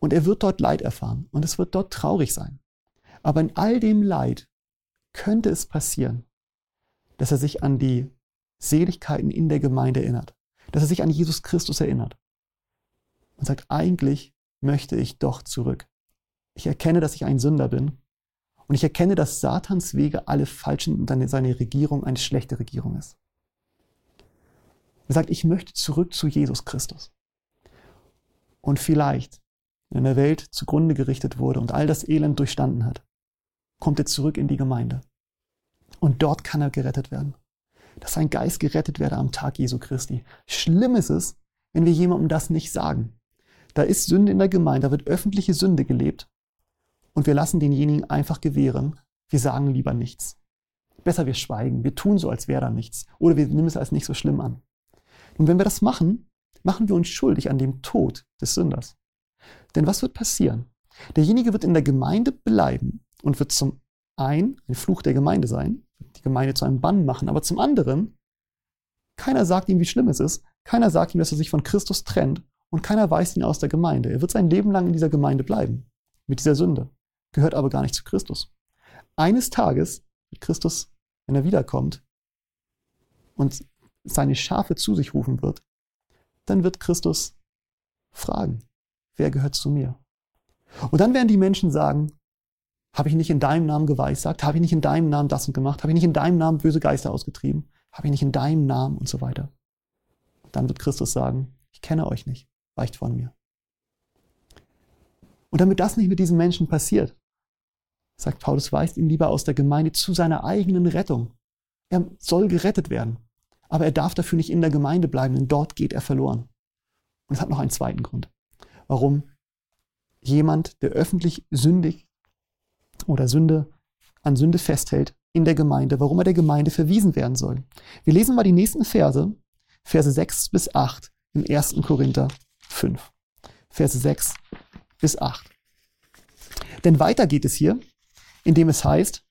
Und er wird dort Leid erfahren und es wird dort traurig sein. Aber in all dem Leid könnte es passieren, dass er sich an die Seligkeiten in der Gemeinde erinnert, dass er sich an Jesus Christus erinnert und sagt, eigentlich möchte ich doch zurück. Ich erkenne, dass ich ein Sünder bin und ich erkenne, dass Satans Wege alle falschen und seine Regierung eine schlechte Regierung ist. Er sagt, ich möchte zurück zu Jesus Christus. Und vielleicht, wenn der Welt zugrunde gerichtet wurde und all das Elend durchstanden hat, kommt er zurück in die Gemeinde. Und dort kann er gerettet werden. Dass sein Geist gerettet werde am Tag Jesu Christi. Schlimm ist es, wenn wir jemandem das nicht sagen. Da ist Sünde in der Gemeinde, da wird öffentliche Sünde gelebt und wir lassen denjenigen einfach gewähren. Wir sagen lieber nichts. Besser wir schweigen, wir tun so, als wäre da nichts. Oder wir nehmen es als nicht so schlimm an. Und wenn wir das machen, machen wir uns schuldig an dem Tod des Sünders. Denn was wird passieren? Derjenige wird in der Gemeinde bleiben und wird zum einen ein Fluch der Gemeinde sein, die Gemeinde zu einem Bann machen. Aber zum anderen, keiner sagt ihm, wie schlimm es ist. Keiner sagt ihm, dass er sich von Christus trennt. Und keiner weist ihn aus der Gemeinde. Er wird sein Leben lang in dieser Gemeinde bleiben. Mit dieser Sünde. Gehört aber gar nicht zu Christus. Eines Tages wird Christus, wenn er wiederkommt und seine Schafe zu sich rufen wird, dann wird Christus fragen, wer gehört zu mir? Und dann werden die Menschen sagen, habe ich nicht in deinem Namen geweissagt? Habe ich nicht in deinem Namen das und gemacht? Habe ich nicht in deinem Namen böse Geister ausgetrieben? Habe ich nicht in deinem Namen und so weiter? Dann wird Christus sagen, ich kenne euch nicht, weicht von mir. Und damit das nicht mit diesen Menschen passiert, sagt Paulus, weist ihn lieber aus der Gemeinde zu seiner eigenen Rettung. Er soll gerettet werden, aber er darf dafür nicht in der Gemeinde bleiben, denn dort geht er verloren. Und es hat noch einen zweiten Grund, warum jemand, der öffentlich sündig oder Sünde an Sünde festhält in der Gemeinde, warum er der Gemeinde verwiesen werden soll. Wir lesen mal die nächsten Verse, Verse 6 bis 8 im 1. Korinther 5. Verse 6 bis 8. Denn weiter geht es hier, indem es heißt,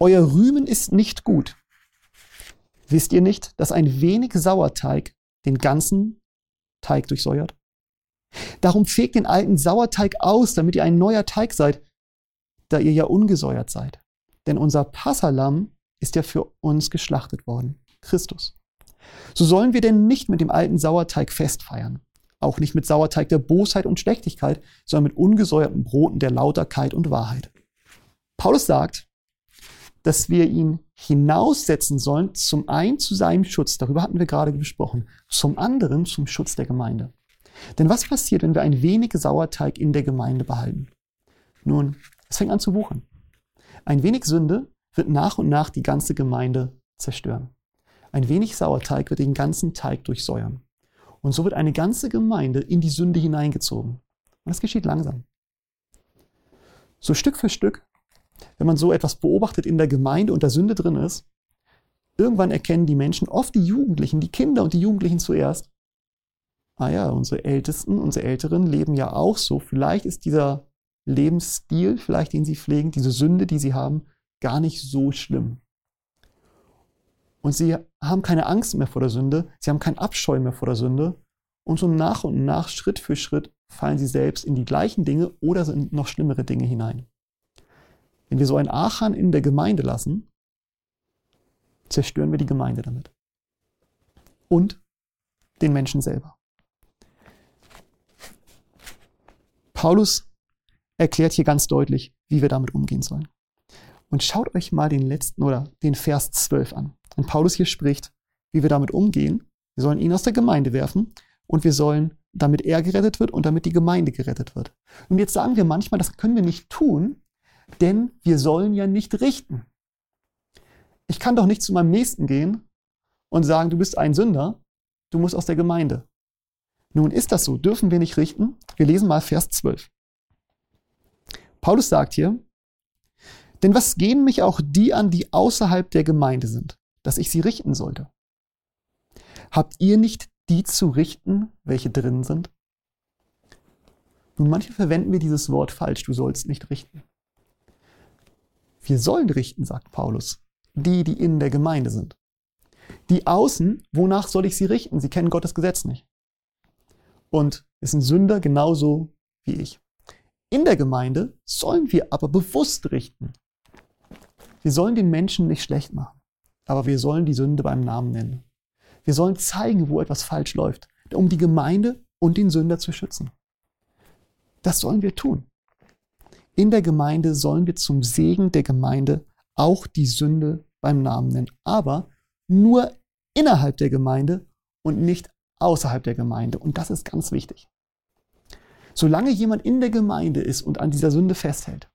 Euer Rühmen ist nicht gut. Wisst ihr nicht, dass ein wenig Sauerteig den ganzen Teig durchsäuert? Darum fegt den alten Sauerteig aus, damit ihr ein neuer Teig seid, da ihr ja ungesäuert seid. Denn unser Passalam ist ja für uns geschlachtet worden, Christus. So sollen wir denn nicht mit dem alten Sauerteig festfeiern, auch nicht mit Sauerteig der Bosheit und Schlechtigkeit, sondern mit ungesäuerten Broten der Lauterkeit und Wahrheit. Paulus sagt, dass wir ihn hinaussetzen sollen, zum einen zu seinem Schutz, darüber hatten wir gerade gesprochen, zum anderen zum Schutz der Gemeinde. Denn was passiert, wenn wir ein wenig Sauerteig in der Gemeinde behalten? Nun, es fängt an zu wuchern. Ein wenig Sünde wird nach und nach die ganze Gemeinde zerstören. Ein wenig Sauerteig wird den ganzen Teig durchsäuern. Und so wird eine ganze Gemeinde in die Sünde hineingezogen. Und das geschieht langsam. So Stück für Stück, wenn man so etwas beobachtet in der Gemeinde und da Sünde drin ist, irgendwann erkennen die Menschen, oft die Jugendlichen, die Kinder und die Jugendlichen zuerst, ah ja, unsere Ältesten, unsere Älteren leben ja auch so. Vielleicht ist dieser Lebensstil, vielleicht den sie pflegen, diese Sünde, die sie haben, gar nicht so schlimm. Und sie haben keine Angst mehr vor der Sünde, sie haben keinen Abscheu mehr vor der Sünde. Und so nach und nach, Schritt für Schritt, fallen sie selbst in die gleichen Dinge oder in noch schlimmere Dinge hinein. Wenn wir so einen Achan in der Gemeinde lassen, zerstören wir die Gemeinde damit. Und den Menschen selber. Paulus erklärt hier ganz deutlich, wie wir damit umgehen sollen. Und schaut euch mal den letzten oder den Vers 12 an. Wenn Paulus hier spricht, wie wir damit umgehen. Wir sollen ihn aus der Gemeinde werfen und wir sollen, damit er gerettet wird und damit die Gemeinde gerettet wird. Und jetzt sagen wir manchmal, das können wir nicht tun, denn wir sollen ja nicht richten. Ich kann doch nicht zu meinem Nächsten gehen und sagen, du bist ein Sünder, du musst aus der Gemeinde. Nun ist das so, dürfen wir nicht richten? Wir lesen mal Vers 12. Paulus sagt hier, denn was gehen mich auch die an, die außerhalb der Gemeinde sind, dass ich sie richten sollte? Habt ihr nicht die zu richten, welche drin sind? Nun, manche verwenden wir dieses Wort falsch, du sollst nicht richten. Wir sollen richten, sagt Paulus, die, die in der Gemeinde sind. Die außen, wonach soll ich sie richten? Sie kennen Gottes Gesetz nicht und ist ein Sünder genauso wie ich. In der Gemeinde sollen wir aber bewusst richten. Wir sollen den Menschen nicht schlecht machen, aber wir sollen die Sünde beim Namen nennen. Wir sollen zeigen, wo etwas falsch läuft, um die Gemeinde und den Sünder zu schützen. Das sollen wir tun. In der Gemeinde sollen wir zum Segen der Gemeinde auch die Sünde beim Namen nennen, aber nur innerhalb der Gemeinde und nicht außerhalb der Gemeinde. Und das ist ganz wichtig. Solange jemand in der Gemeinde ist und an dieser Sünde festhält,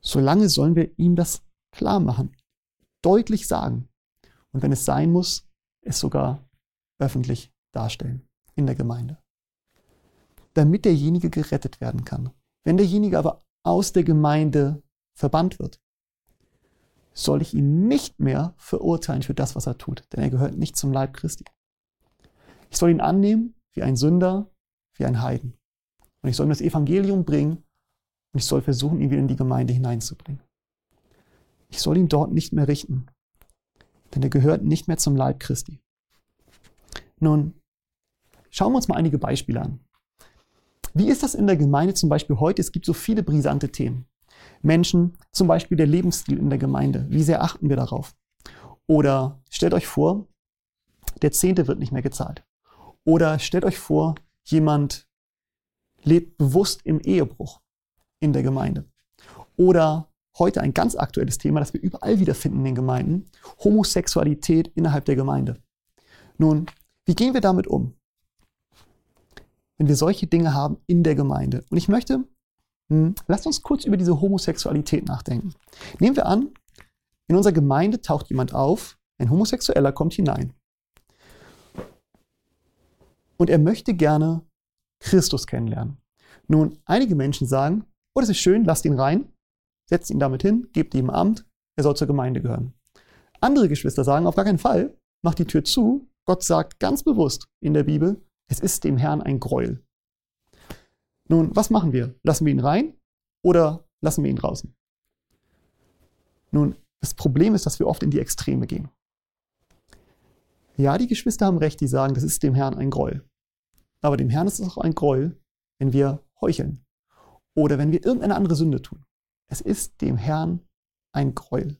solange sollen wir ihm das klar machen, deutlich sagen. Und wenn es sein muss, es sogar öffentlich darstellen in der Gemeinde. Damit derjenige gerettet werden kann. Wenn derjenige aber aus der Gemeinde verbannt wird, soll ich ihn nicht mehr verurteilen für das, was er tut, denn er gehört nicht zum Leib Christi. Ich soll ihn annehmen wie ein Sünder, wie ein Heiden. Und ich soll ihm das Evangelium bringen und ich soll versuchen, ihn wieder in die Gemeinde hineinzubringen. Ich soll ihn dort nicht mehr richten, denn er gehört nicht mehr zum Leib Christi. Nun, schauen wir uns mal einige Beispiele an. Wie ist das in der Gemeinde zum Beispiel heute? Es gibt so viele brisante Themen. Menschen, zum Beispiel der Lebensstil in der Gemeinde. Wie sehr achten wir darauf? Oder stellt euch vor, der Zehnte wird nicht mehr gezahlt. Oder stellt euch vor, jemand lebt bewusst im Ehebruch in der Gemeinde. Oder heute ein ganz aktuelles Thema, das wir überall wiederfinden in den Gemeinden, Homosexualität innerhalb der Gemeinde. Nun, wie gehen wir damit um? Wenn wir solche Dinge haben in der Gemeinde. Und ich möchte, hm, lasst uns kurz über diese Homosexualität nachdenken. Nehmen wir an, in unserer Gemeinde taucht jemand auf, ein Homosexueller kommt hinein. Und er möchte gerne Christus kennenlernen. Nun, einige Menschen sagen, oh, das ist schön, lasst ihn rein, setzt ihn damit hin, gebt ihm Amt, er soll zur Gemeinde gehören. Andere Geschwister sagen, auf gar keinen Fall, macht die Tür zu. Gott sagt ganz bewusst in der Bibel, es ist dem Herrn ein Gräuel. Nun, was machen wir? Lassen wir ihn rein oder lassen wir ihn draußen? Nun, das Problem ist, dass wir oft in die Extreme gehen. Ja, die Geschwister haben recht, die sagen, das ist dem Herrn ein Gräuel. Aber dem Herrn ist es auch ein Gräuel, wenn wir heucheln oder wenn wir irgendeine andere Sünde tun. Es ist dem Herrn ein Gräuel.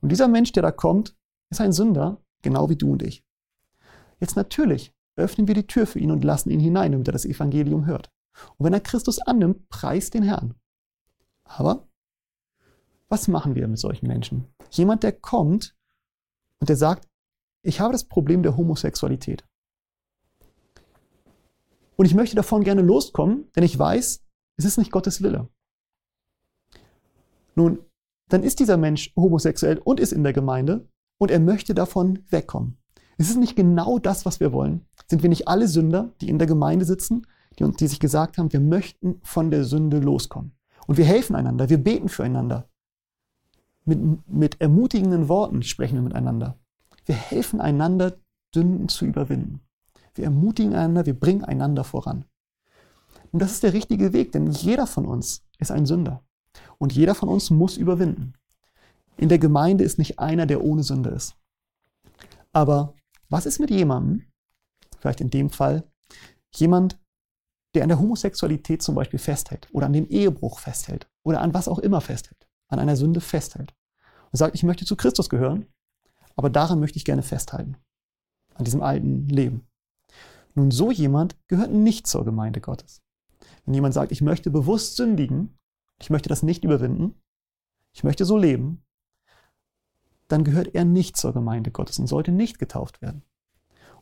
Und dieser Mensch, der da kommt, ist ein Sünder, genau wie du und ich. Jetzt natürlich öffnen wir die Tür für ihn und lassen ihn hinein, damit er das Evangelium hört. Und wenn er Christus annimmt, preist den Herrn. Aber was machen wir mit solchen Menschen? Jemand, der kommt und der sagt, ich habe das Problem der Homosexualität. Und ich möchte davon gerne loskommen, denn ich weiß, es ist nicht Gottes Wille. Nun, dann ist dieser Mensch homosexuell und ist in der Gemeinde und er möchte davon wegkommen. Es ist nicht genau das, was wir wollen. Sind wir nicht alle Sünder, die in der Gemeinde sitzen, die, die sich gesagt haben, wir möchten von der Sünde loskommen. Und wir helfen einander, wir beten füreinander. Mit, mit ermutigenden Worten sprechen wir miteinander. Wir helfen einander, Sünden zu überwinden. Wir ermutigen einander, wir bringen einander voran. Und das ist der richtige Weg, denn jeder von uns ist ein Sünder. Und jeder von uns muss überwinden. In der Gemeinde ist nicht einer, der ohne Sünde ist. Aber was ist mit jemandem, vielleicht in dem Fall, jemand, der an der Homosexualität zum Beispiel festhält oder an dem Ehebruch festhält oder an was auch immer festhält, an einer Sünde festhält und sagt, ich möchte zu Christus gehören, aber daran möchte ich gerne festhalten, an diesem alten Leben. Nun, so jemand gehört nicht zur Gemeinde Gottes. Wenn jemand sagt, ich möchte bewusst sündigen, ich möchte das nicht überwinden, ich möchte so leben, dann gehört er nicht zur Gemeinde Gottes und sollte nicht getauft werden.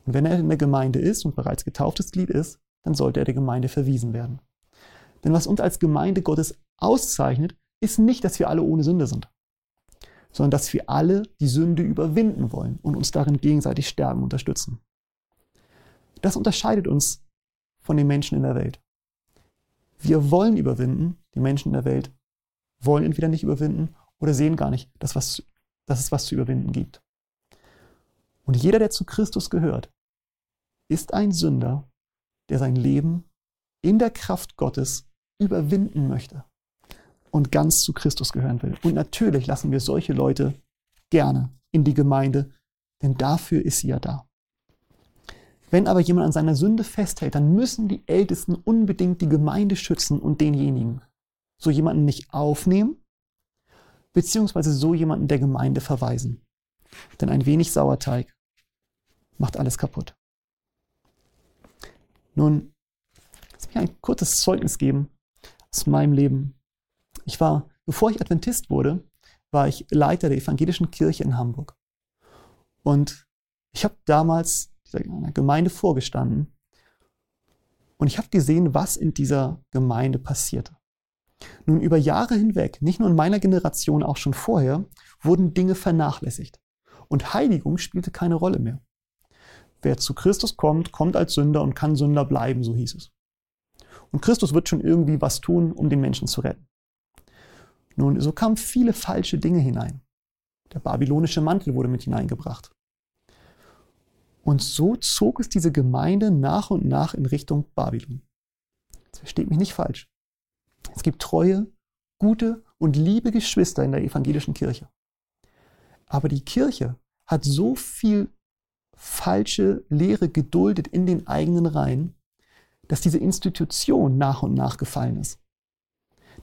Und wenn er in der Gemeinde ist und bereits getauftes Glied ist, dann sollte er der Gemeinde verwiesen werden. Denn was uns als Gemeinde Gottes auszeichnet, ist nicht, dass wir alle ohne Sünde sind, sondern dass wir alle die Sünde überwinden wollen und uns darin gegenseitig stärken und unterstützen. Das unterscheidet uns von den Menschen in der Welt. Wir wollen überwinden, die Menschen in der Welt wollen entweder nicht überwinden oder sehen gar nicht, dass, was, dass es was zu überwinden gibt. Und jeder, der zu Christus gehört, ist ein Sünder, der sein Leben in der Kraft Gottes überwinden möchte und ganz zu Christus gehören will. Und natürlich lassen wir solche Leute gerne in die Gemeinde, denn dafür ist sie ja da. Wenn aber jemand an seiner Sünde festhält, dann müssen die Ältesten unbedingt die Gemeinde schützen und denjenigen, so jemanden nicht aufnehmen, beziehungsweise so jemanden der Gemeinde verweisen. Denn ein wenig Sauerteig macht alles kaputt. Nun, lass mich ein kurzes Zeugnis geben aus meinem Leben. Ich war, bevor ich Adventist wurde, war ich Leiter der evangelischen Kirche in Hamburg. Und ich habe damals einer Gemeinde vorgestanden und ich habe gesehen, was in dieser Gemeinde passierte. Nun, über Jahre hinweg, nicht nur in meiner Generation, auch schon vorher, wurden Dinge vernachlässigt. Und Heiligung spielte keine Rolle mehr. Wer zu Christus kommt, kommt als Sünder und kann Sünder bleiben, so hieß es. Und Christus wird schon irgendwie was tun, um den Menschen zu retten. Nun, so kamen viele falsche Dinge hinein. Der babylonische Mantel wurde mit hineingebracht. Und so zog es diese Gemeinde nach und nach in Richtung Babylon. Das versteht mich nicht falsch. Es gibt treue, gute und liebe Geschwister in der evangelischen Kirche. Aber die Kirche hat so viel falsche Lehre geduldet in den eigenen Reihen, dass diese Institution nach und nach gefallen ist.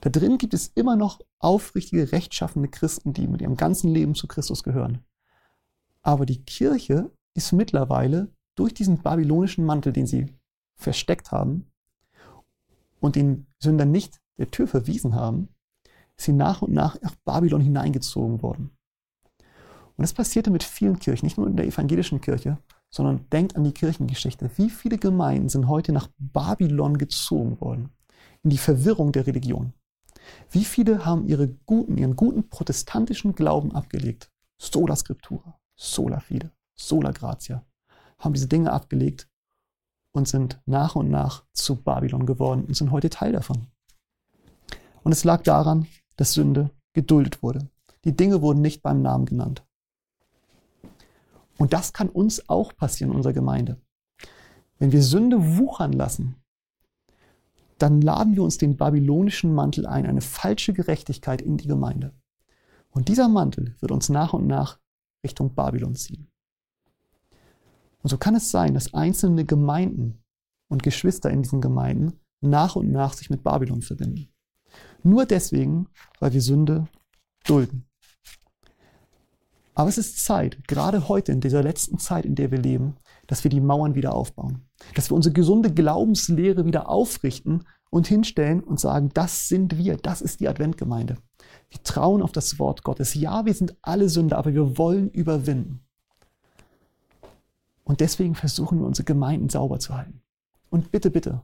Da drin gibt es immer noch aufrichtige, rechtschaffende Christen, die mit ihrem ganzen Leben zu Christus gehören. Aber die Kirche ist mittlerweile durch diesen babylonischen Mantel, den sie versteckt haben und den Sündern nicht der Tür verwiesen haben, ist sie nach und nach nach Babylon hineingezogen worden. Und das passierte mit vielen Kirchen, nicht nur in der evangelischen Kirche, sondern denkt an die Kirchengeschichte. Wie viele Gemeinden sind heute nach Babylon gezogen worden? In die Verwirrung der Religion. Wie viele haben ihre guten, ihren guten protestantischen Glauben abgelegt? Sola Scriptura, sola fide, sola gratia. Haben diese Dinge abgelegt und sind nach und nach zu Babylon geworden und sind heute Teil davon. Und es lag daran, dass Sünde geduldet wurde. Die Dinge wurden nicht beim Namen genannt. Und das kann uns auch passieren in unserer Gemeinde. Wenn wir Sünde wuchern lassen, dann laden wir uns den babylonischen Mantel ein, eine falsche Gerechtigkeit in die Gemeinde. Und dieser Mantel wird uns nach und nach Richtung Babylon ziehen. Und so kann es sein, dass einzelne Gemeinden und Geschwister in diesen Gemeinden nach und nach sich mit Babylon verbinden. Nur deswegen, weil wir Sünde dulden. Aber es ist Zeit, gerade heute in dieser letzten Zeit, in der wir leben, dass wir die Mauern wieder aufbauen. Dass wir unsere gesunde Glaubenslehre wieder aufrichten und hinstellen und sagen, das sind wir, das ist die Adventgemeinde. Wir trauen auf das Wort Gottes. Ja, wir sind alle Sünder, aber wir wollen überwinden. Und deswegen versuchen wir unsere Gemeinden sauber zu halten. Und bitte, bitte,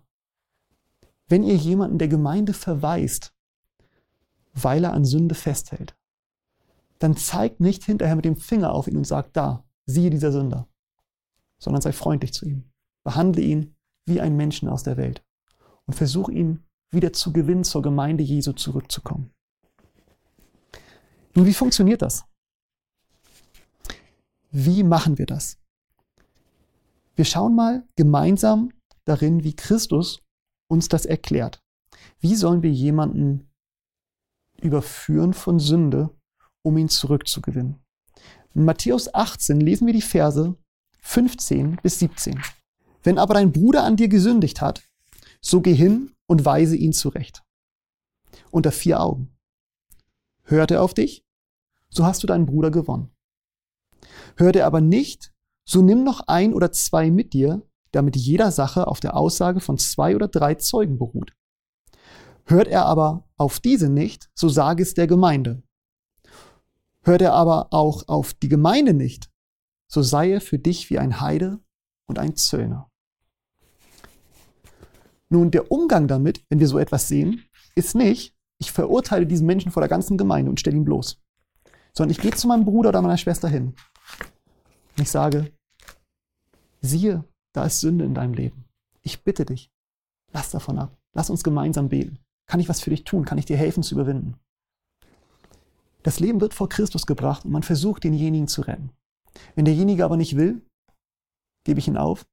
wenn ihr jemanden der Gemeinde verweist, weil er an Sünde festhält, dann zeigt nicht hinterher mit dem Finger auf ihn und sagt, da, siehe dieser Sünder sondern sei freundlich zu ihm. Behandle ihn wie ein Menschen aus der Welt und versuch ihn wieder zu gewinnen, zur Gemeinde Jesu zurückzukommen. Nun, wie funktioniert das? Wie machen wir das? Wir schauen mal gemeinsam darin, wie Christus uns das erklärt. Wie sollen wir jemanden überführen von Sünde, um ihn zurückzugewinnen? In Matthäus 18 lesen wir die Verse 15 bis 17. Wenn aber dein Bruder an dir gesündigt hat, so geh hin und weise ihn zurecht. Unter vier Augen. Hört er auf dich, so hast du deinen Bruder gewonnen. Hört er aber nicht, so nimm noch ein oder zwei mit dir, damit jeder Sache auf der Aussage von zwei oder drei Zeugen beruht. Hört er aber auf diese nicht, so sage es der Gemeinde. Hört er aber auch auf die Gemeinde nicht, so sei er für dich wie ein Heide und ein Zöllner. Nun, der Umgang damit, wenn wir so etwas sehen, ist nicht, ich verurteile diesen Menschen vor der ganzen Gemeinde und stelle ihn bloß, sondern ich gehe zu meinem Bruder oder meiner Schwester hin und ich sage, siehe, da ist Sünde in deinem Leben. Ich bitte dich, lass davon ab. Lass uns gemeinsam beten. Kann ich was für dich tun? Kann ich dir helfen zu überwinden? Das Leben wird vor Christus gebracht und man versucht, denjenigen zu retten. Wenn derjenige aber nicht will, gebe ich ihn auf?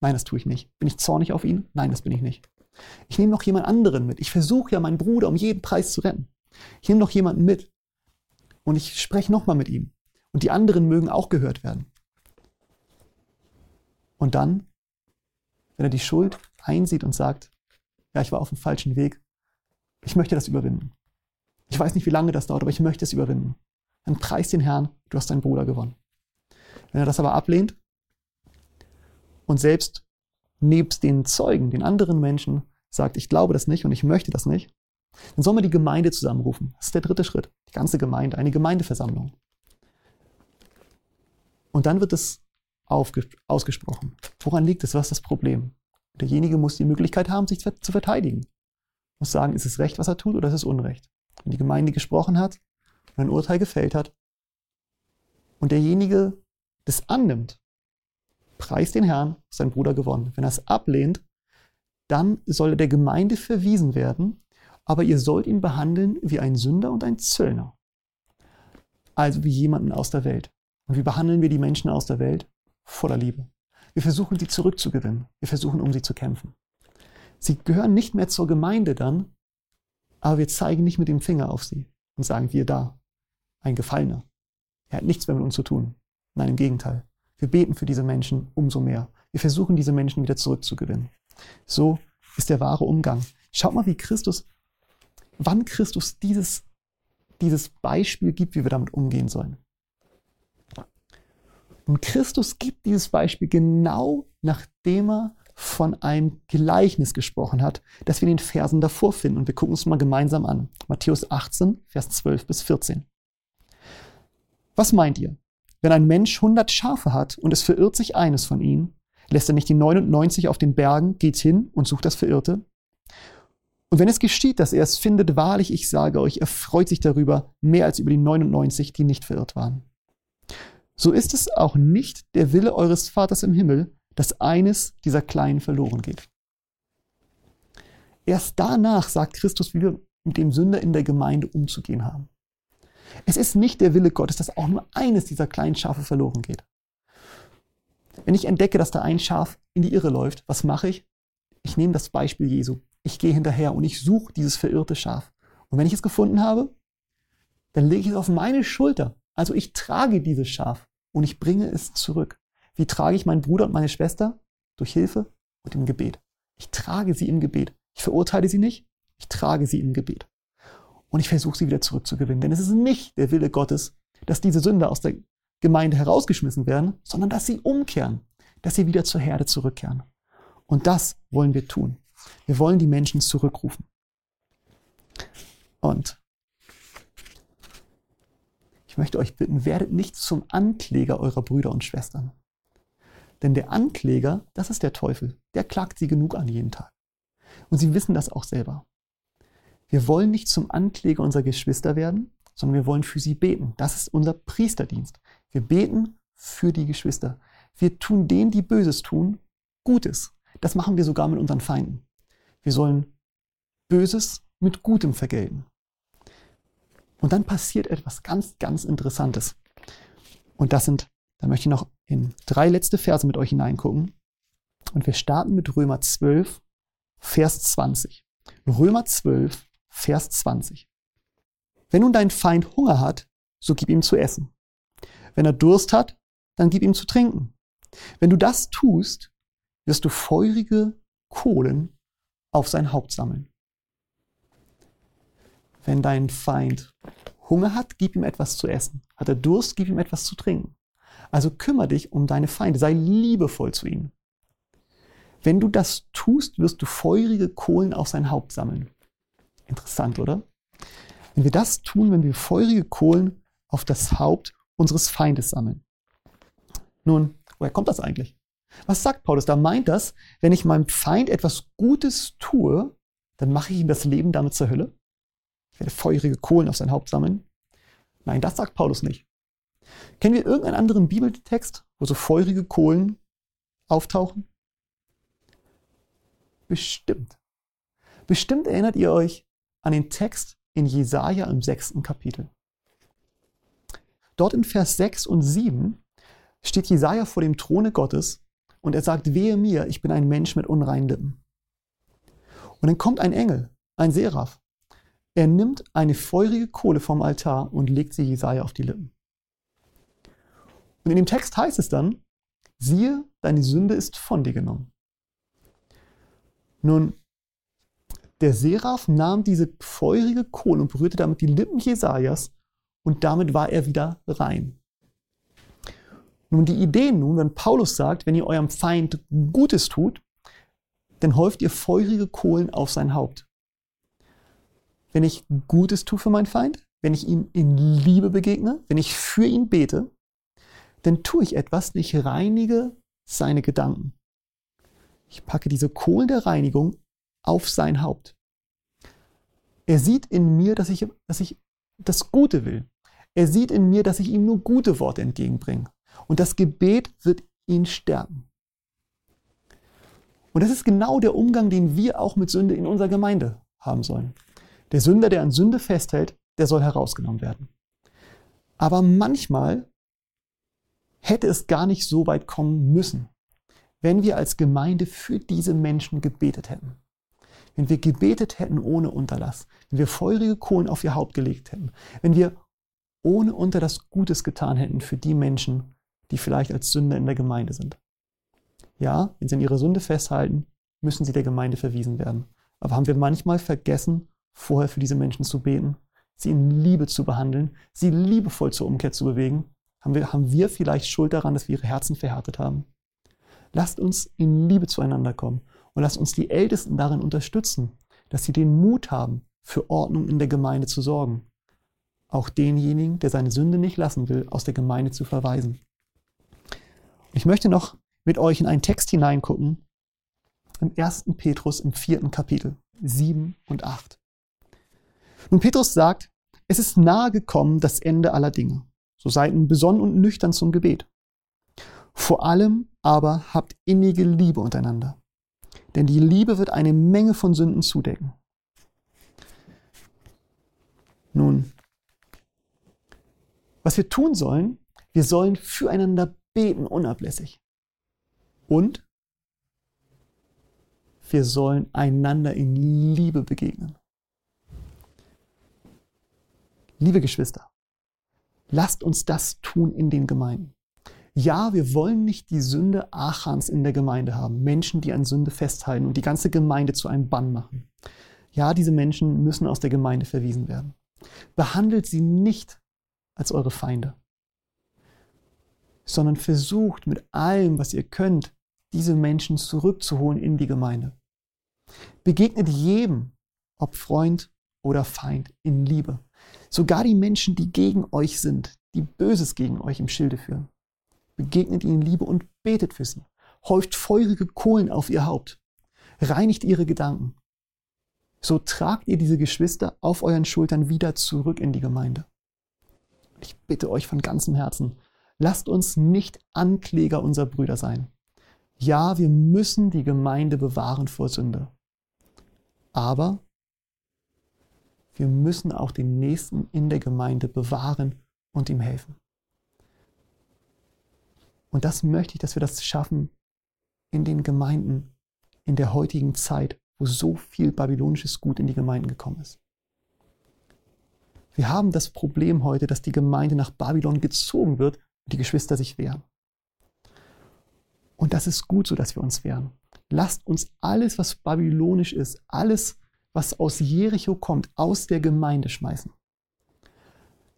Nein, das tue ich nicht. Bin ich zornig auf ihn? Nein, das bin ich nicht. Ich nehme noch jemand anderen mit. Ich versuche ja meinen Bruder um jeden Preis zu retten. Ich nehme noch jemanden mit und ich spreche nochmal mit ihm. Und die anderen mögen auch gehört werden. Und dann, wenn er die Schuld einsieht und sagt, ja, ich war auf dem falschen Weg, ich möchte das überwinden. Ich weiß nicht, wie lange das dauert, aber ich möchte es überwinden. Dann preis den Herrn, du hast deinen Bruder gewonnen. Wenn er das aber ablehnt und selbst nebst den Zeugen, den anderen Menschen, sagt, ich glaube das nicht und ich möchte das nicht, dann soll man die Gemeinde zusammenrufen. Das ist der dritte Schritt. Die ganze Gemeinde, eine Gemeindeversammlung. Und dann wird es ausgesprochen. Woran liegt es? Was ist das Problem? Derjenige muss die Möglichkeit haben, sich zu verteidigen. Muss sagen, ist es Recht, was er tut, oder ist es Unrecht? Wenn die Gemeinde gesprochen hat und ein Urteil gefällt hat und derjenige das annimmt, preist den Herrn, sein Bruder gewonnen. Wenn er es ablehnt, dann soll er der Gemeinde verwiesen werden, aber ihr sollt ihn behandeln wie ein Sünder und ein Zöllner. Also wie jemanden aus der Welt. Und wie behandeln wir die Menschen aus der Welt? Voller Liebe. Wir versuchen sie zurückzugewinnen. Wir versuchen um sie zu kämpfen. Sie gehören nicht mehr zur Gemeinde dann, aber wir zeigen nicht mit dem Finger auf sie. und sagen, wir da, ein Gefallener. Er hat nichts mehr mit uns zu tun. Nein, im Gegenteil. Wir beten für diese Menschen umso mehr. Wir versuchen, diese Menschen wieder zurückzugewinnen. So ist der wahre Umgang. Schaut mal, wie Christus, wann Christus dieses, dieses Beispiel gibt, wie wir damit umgehen sollen. Und Christus gibt dieses Beispiel genau nachdem er von einem Gleichnis gesprochen hat, das wir in den Versen davor finden. Und wir gucken uns mal gemeinsam an. Matthäus 18, Vers 12 bis 14. Was meint ihr? Wenn ein Mensch 100 Schafe hat und es verirrt sich eines von ihnen, lässt er nicht die 99 auf den Bergen, geht hin und sucht das Verirrte? Und wenn es geschieht, dass er es findet, wahrlich, ich sage euch, er freut sich darüber mehr als über die 99, die nicht verirrt waren. So ist es auch nicht der Wille eures Vaters im Himmel, dass eines dieser Kleinen verloren geht. Erst danach sagt Christus, wie wir mit dem Sünder in der Gemeinde umzugehen haben. Es ist nicht der Wille Gottes, dass auch nur eines dieser kleinen Schafe verloren geht. Wenn ich entdecke, dass da ein Schaf in die Irre läuft, was mache ich? Ich nehme das Beispiel Jesu. Ich gehe hinterher und ich suche dieses verirrte Schaf. Und wenn ich es gefunden habe, dann lege ich es auf meine Schulter. Also ich trage dieses Schaf und ich bringe es zurück. Wie trage ich meinen Bruder und meine Schwester? Durch Hilfe und im Gebet. Ich trage sie im Gebet. Ich verurteile sie nicht, ich trage sie im Gebet. Und ich versuche sie wieder zurückzugewinnen. Denn es ist nicht der Wille Gottes, dass diese Sünder aus der Gemeinde herausgeschmissen werden, sondern dass sie umkehren, dass sie wieder zur Herde zurückkehren. Und das wollen wir tun. Wir wollen die Menschen zurückrufen. Und möchte euch bitten, werdet nicht zum Ankläger eurer Brüder und Schwestern. Denn der Ankläger, das ist der Teufel, der klagt sie genug an jeden Tag. Und sie wissen das auch selber. Wir wollen nicht zum Ankläger unserer Geschwister werden, sondern wir wollen für sie beten. Das ist unser Priesterdienst. Wir beten für die Geschwister. Wir tun denen, die Böses tun, Gutes. Das machen wir sogar mit unseren Feinden. Wir sollen Böses mit Gutem vergelten. Und dann passiert etwas ganz, ganz Interessantes. Und das sind da möchte ich noch in drei letzte Verse mit euch hineingucken. Und wir starten mit Römer 12, Vers 20. Römer 12, Vers 20. Wenn nun dein Feind Hunger hat, so gib ihm zu essen. Wenn er Durst hat, dann gib ihm zu trinken. Wenn du das tust, wirst du feurige Kohlen auf sein Haupt sammeln. Wenn dein Feind Hunger hat, gib ihm etwas zu essen. Hat er Durst, gib ihm etwas zu trinken. Also kümmere dich um deine Feinde, sei liebevoll zu ihnen. Wenn du das tust, wirst du feurige Kohlen auf sein Haupt sammeln. Interessant, oder? Wenn wir das tun, wenn wir feurige Kohlen auf das Haupt unseres Feindes sammeln. Nun, woher kommt das eigentlich? Was sagt Paulus? Da meint das, wenn ich meinem Feind etwas Gutes tue, dann mache ich ihm das Leben damit zur Hölle? Ich werde feurige Kohlen auf sein Haupt sammeln? Nein, das sagt Paulus nicht. Kennen wir irgendeinen anderen Bibeltext, wo so feurige Kohlen auftauchen? Bestimmt. Bestimmt erinnert ihr euch an den Text in Jesaja im sechsten Kapitel. Dort in Vers 6 und 7 steht Jesaja vor dem Throne Gottes und er sagt: Wehe mir, ich bin ein Mensch mit unreinen Lippen. Und dann kommt ein Engel, ein Seraph. Er nimmt eine feurige Kohle vom Altar und legt sie Jesaja auf die Lippen. Und in dem Text heißt es dann, siehe, deine Sünde ist von dir genommen. Nun, der Seraph nahm diese feurige Kohle und berührte damit die Lippen Jesajas und damit war er wieder rein. Nun, die Idee nun, wenn Paulus sagt, wenn ihr eurem Feind Gutes tut, dann häuft ihr feurige Kohlen auf sein Haupt. Wenn ich Gutes tue für meinen Feind, wenn ich ihm in Liebe begegne, wenn ich für ihn bete, dann tue ich etwas, ich reinige seine Gedanken. Ich packe diese Kohlen der Reinigung auf sein Haupt. Er sieht in mir, dass ich, dass ich das Gute will. Er sieht in mir, dass ich ihm nur gute Worte entgegenbringe. Und das Gebet wird ihn stärken. Und das ist genau der Umgang, den wir auch mit Sünde in unserer Gemeinde haben sollen. Der Sünder, der an Sünde festhält, der soll herausgenommen werden. Aber manchmal hätte es gar nicht so weit kommen müssen, wenn wir als Gemeinde für diese Menschen gebetet hätten. wenn wir gebetet hätten ohne Unterlass, wenn wir feurige Kohlen auf ihr Haupt gelegt hätten, wenn wir ohne Unterlass Gutes getan hätten für die Menschen, die vielleicht als Sünder in der Gemeinde sind. Ja, wenn sie an ihrer Sünde festhalten, müssen sie der Gemeinde verwiesen werden. Aber haben wir manchmal vergessen, vorher für diese Menschen zu beten, sie in Liebe zu behandeln, sie liebevoll zur Umkehr zu bewegen? Haben wir, haben wir vielleicht Schuld daran, dass wir ihre Herzen verhärtet haben? Lasst uns in Liebe zueinander kommen und lasst uns die Ältesten darin unterstützen, dass sie den Mut haben, für Ordnung in der Gemeinde zu sorgen. Auch denjenigen, der seine Sünde nicht lassen will, aus der Gemeinde zu verweisen. Ich möchte noch mit euch in einen Text hineingucken, im 1. Petrus im vierten Kapitel, 7 und 8. Nun, Petrus sagt, es ist nahe gekommen das Ende aller Dinge. So seid besonnen und nüchtern zum Gebet. Vor allem aber habt innige Liebe untereinander. Denn die Liebe wird eine Menge von Sünden zudecken. Nun, was wir tun sollen, wir sollen füreinander beten unablässig. Und wir sollen einander in Liebe begegnen. Liebe Geschwister, lasst uns das tun in den Gemeinden. Ja, wir wollen nicht die Sünde Achans in der Gemeinde haben. Menschen, die an Sünde festhalten und die ganze Gemeinde zu einem Bann machen. Ja, diese Menschen müssen aus der Gemeinde verwiesen werden. Behandelt sie nicht als eure Feinde, sondern versucht mit allem, was ihr könnt, diese Menschen zurückzuholen in die Gemeinde. Begegnet jedem, ob Freund oder Feind, in Liebe. Sogar die Menschen, die gegen euch sind, die Böses gegen euch im Schilde führen. Begegnet ihnen Liebe und betet für sie. Häuft feurige Kohlen auf ihr Haupt. Reinigt ihre Gedanken. So tragt ihr diese Geschwister auf euren Schultern wieder zurück in die Gemeinde. Ich bitte euch von ganzem Herzen, lasst uns nicht Ankläger unserer Brüder sein. Ja, wir müssen die Gemeinde bewahren vor Sünde. Aber wir müssen auch den Nächsten in der Gemeinde bewahren und ihm helfen. Und das möchte ich, dass wir das schaffen in den Gemeinden in der heutigen Zeit, wo so viel babylonisches Gut in die Gemeinden gekommen ist. Wir haben das Problem heute, dass die Gemeinde nach Babylon gezogen wird und die Geschwister sich wehren. Und das ist gut so, dass wir uns wehren. Lasst uns alles, was babylonisch ist, alles, was aus Jericho kommt, aus der Gemeinde schmeißen.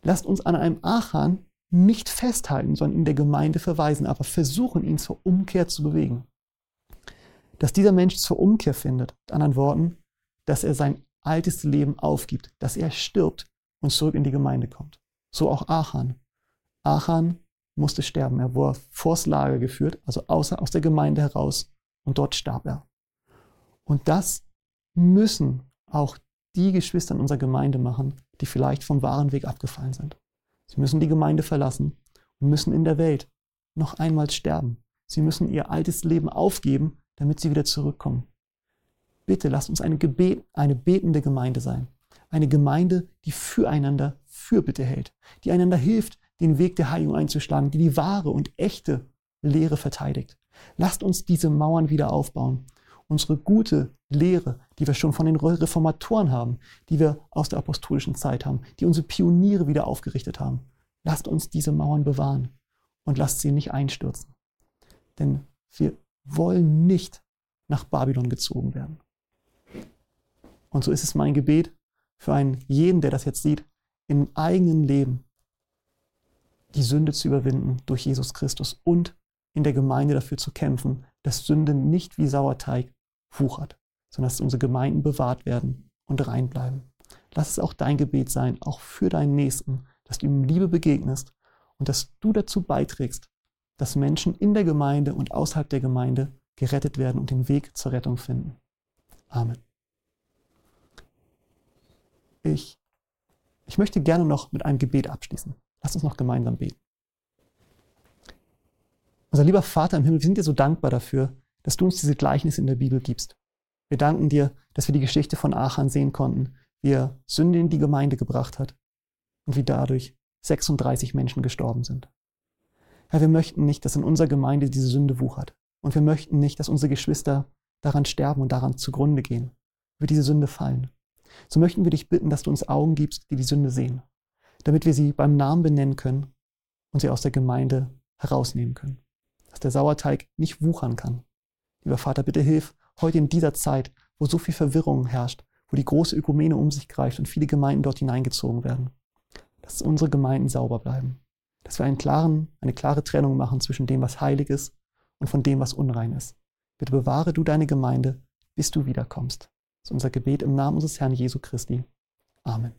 Lasst uns an einem Achan nicht festhalten, sondern in der Gemeinde verweisen, aber versuchen, ihn zur Umkehr zu bewegen. Dass dieser Mensch zur Umkehr findet, mit anderen Worten, dass er sein altes Leben aufgibt, dass er stirbt und zurück in die Gemeinde kommt. So auch Achan. Achan musste sterben. Er wurde vors Lager geführt, also außer aus der Gemeinde heraus, und dort starb er. Und das müssen auch die Geschwister in unserer Gemeinde machen, die vielleicht vom wahren Weg abgefallen sind. Sie müssen die Gemeinde verlassen und müssen in der Welt noch einmal sterben. Sie müssen ihr altes Leben aufgeben, damit sie wieder zurückkommen. Bitte lasst uns eine, Gebet, eine betende Gemeinde sein. Eine Gemeinde, die füreinander Fürbitte hält, die einander hilft, den Weg der Heilung einzuschlagen, die die wahre und echte Lehre verteidigt. Lasst uns diese Mauern wieder aufbauen. Unsere gute Lehre, die wir schon von den Reformatoren haben, die wir aus der apostolischen Zeit haben, die unsere Pioniere wieder aufgerichtet haben. Lasst uns diese Mauern bewahren und lasst sie nicht einstürzen. Denn wir wollen nicht nach Babylon gezogen werden. Und so ist es mein Gebet für einen jeden, der das jetzt sieht, im eigenen Leben die Sünde zu überwinden durch Jesus Christus und in der Gemeinde dafür zu kämpfen, dass Sünde nicht wie Sauerteig wuchert, sondern dass unsere Gemeinden bewahrt werden und rein bleiben. Lass es auch dein Gebet sein, auch für deinen Nächsten, dass du ihm Liebe begegnest und dass du dazu beiträgst, dass Menschen in der Gemeinde und außerhalb der Gemeinde gerettet werden und den Weg zur Rettung finden. Amen. Ich, ich möchte gerne noch mit einem Gebet abschließen. Lass uns noch gemeinsam beten. Unser lieber Vater im Himmel, wir sind dir so dankbar dafür, dass du uns diese Gleichnisse in der Bibel gibst. Wir danken dir, dass wir die Geschichte von Achan sehen konnten, wie er Sünde in die Gemeinde gebracht hat und wie dadurch 36 Menschen gestorben sind. Herr, wir möchten nicht, dass in unserer Gemeinde diese Sünde wuchert. Und wir möchten nicht, dass unsere Geschwister daran sterben und daran zugrunde gehen. über diese Sünde fallen. So möchten wir dich bitten, dass du uns Augen gibst, die die Sünde sehen, damit wir sie beim Namen benennen können und sie aus der Gemeinde herausnehmen können. Dass der Sauerteig nicht wuchern kann. Lieber Vater, bitte hilf heute in dieser Zeit, wo so viel Verwirrung herrscht, wo die große Ökumene um sich greift und viele Gemeinden dort hineingezogen werden. Dass unsere Gemeinden sauber bleiben. Dass wir einen klaren, eine klare Trennung machen zwischen dem, was heilig ist und von dem, was unrein ist. Bitte bewahre du deine Gemeinde, bis du wiederkommst. Das ist unser Gebet im Namen unseres Herrn Jesu Christi. Amen.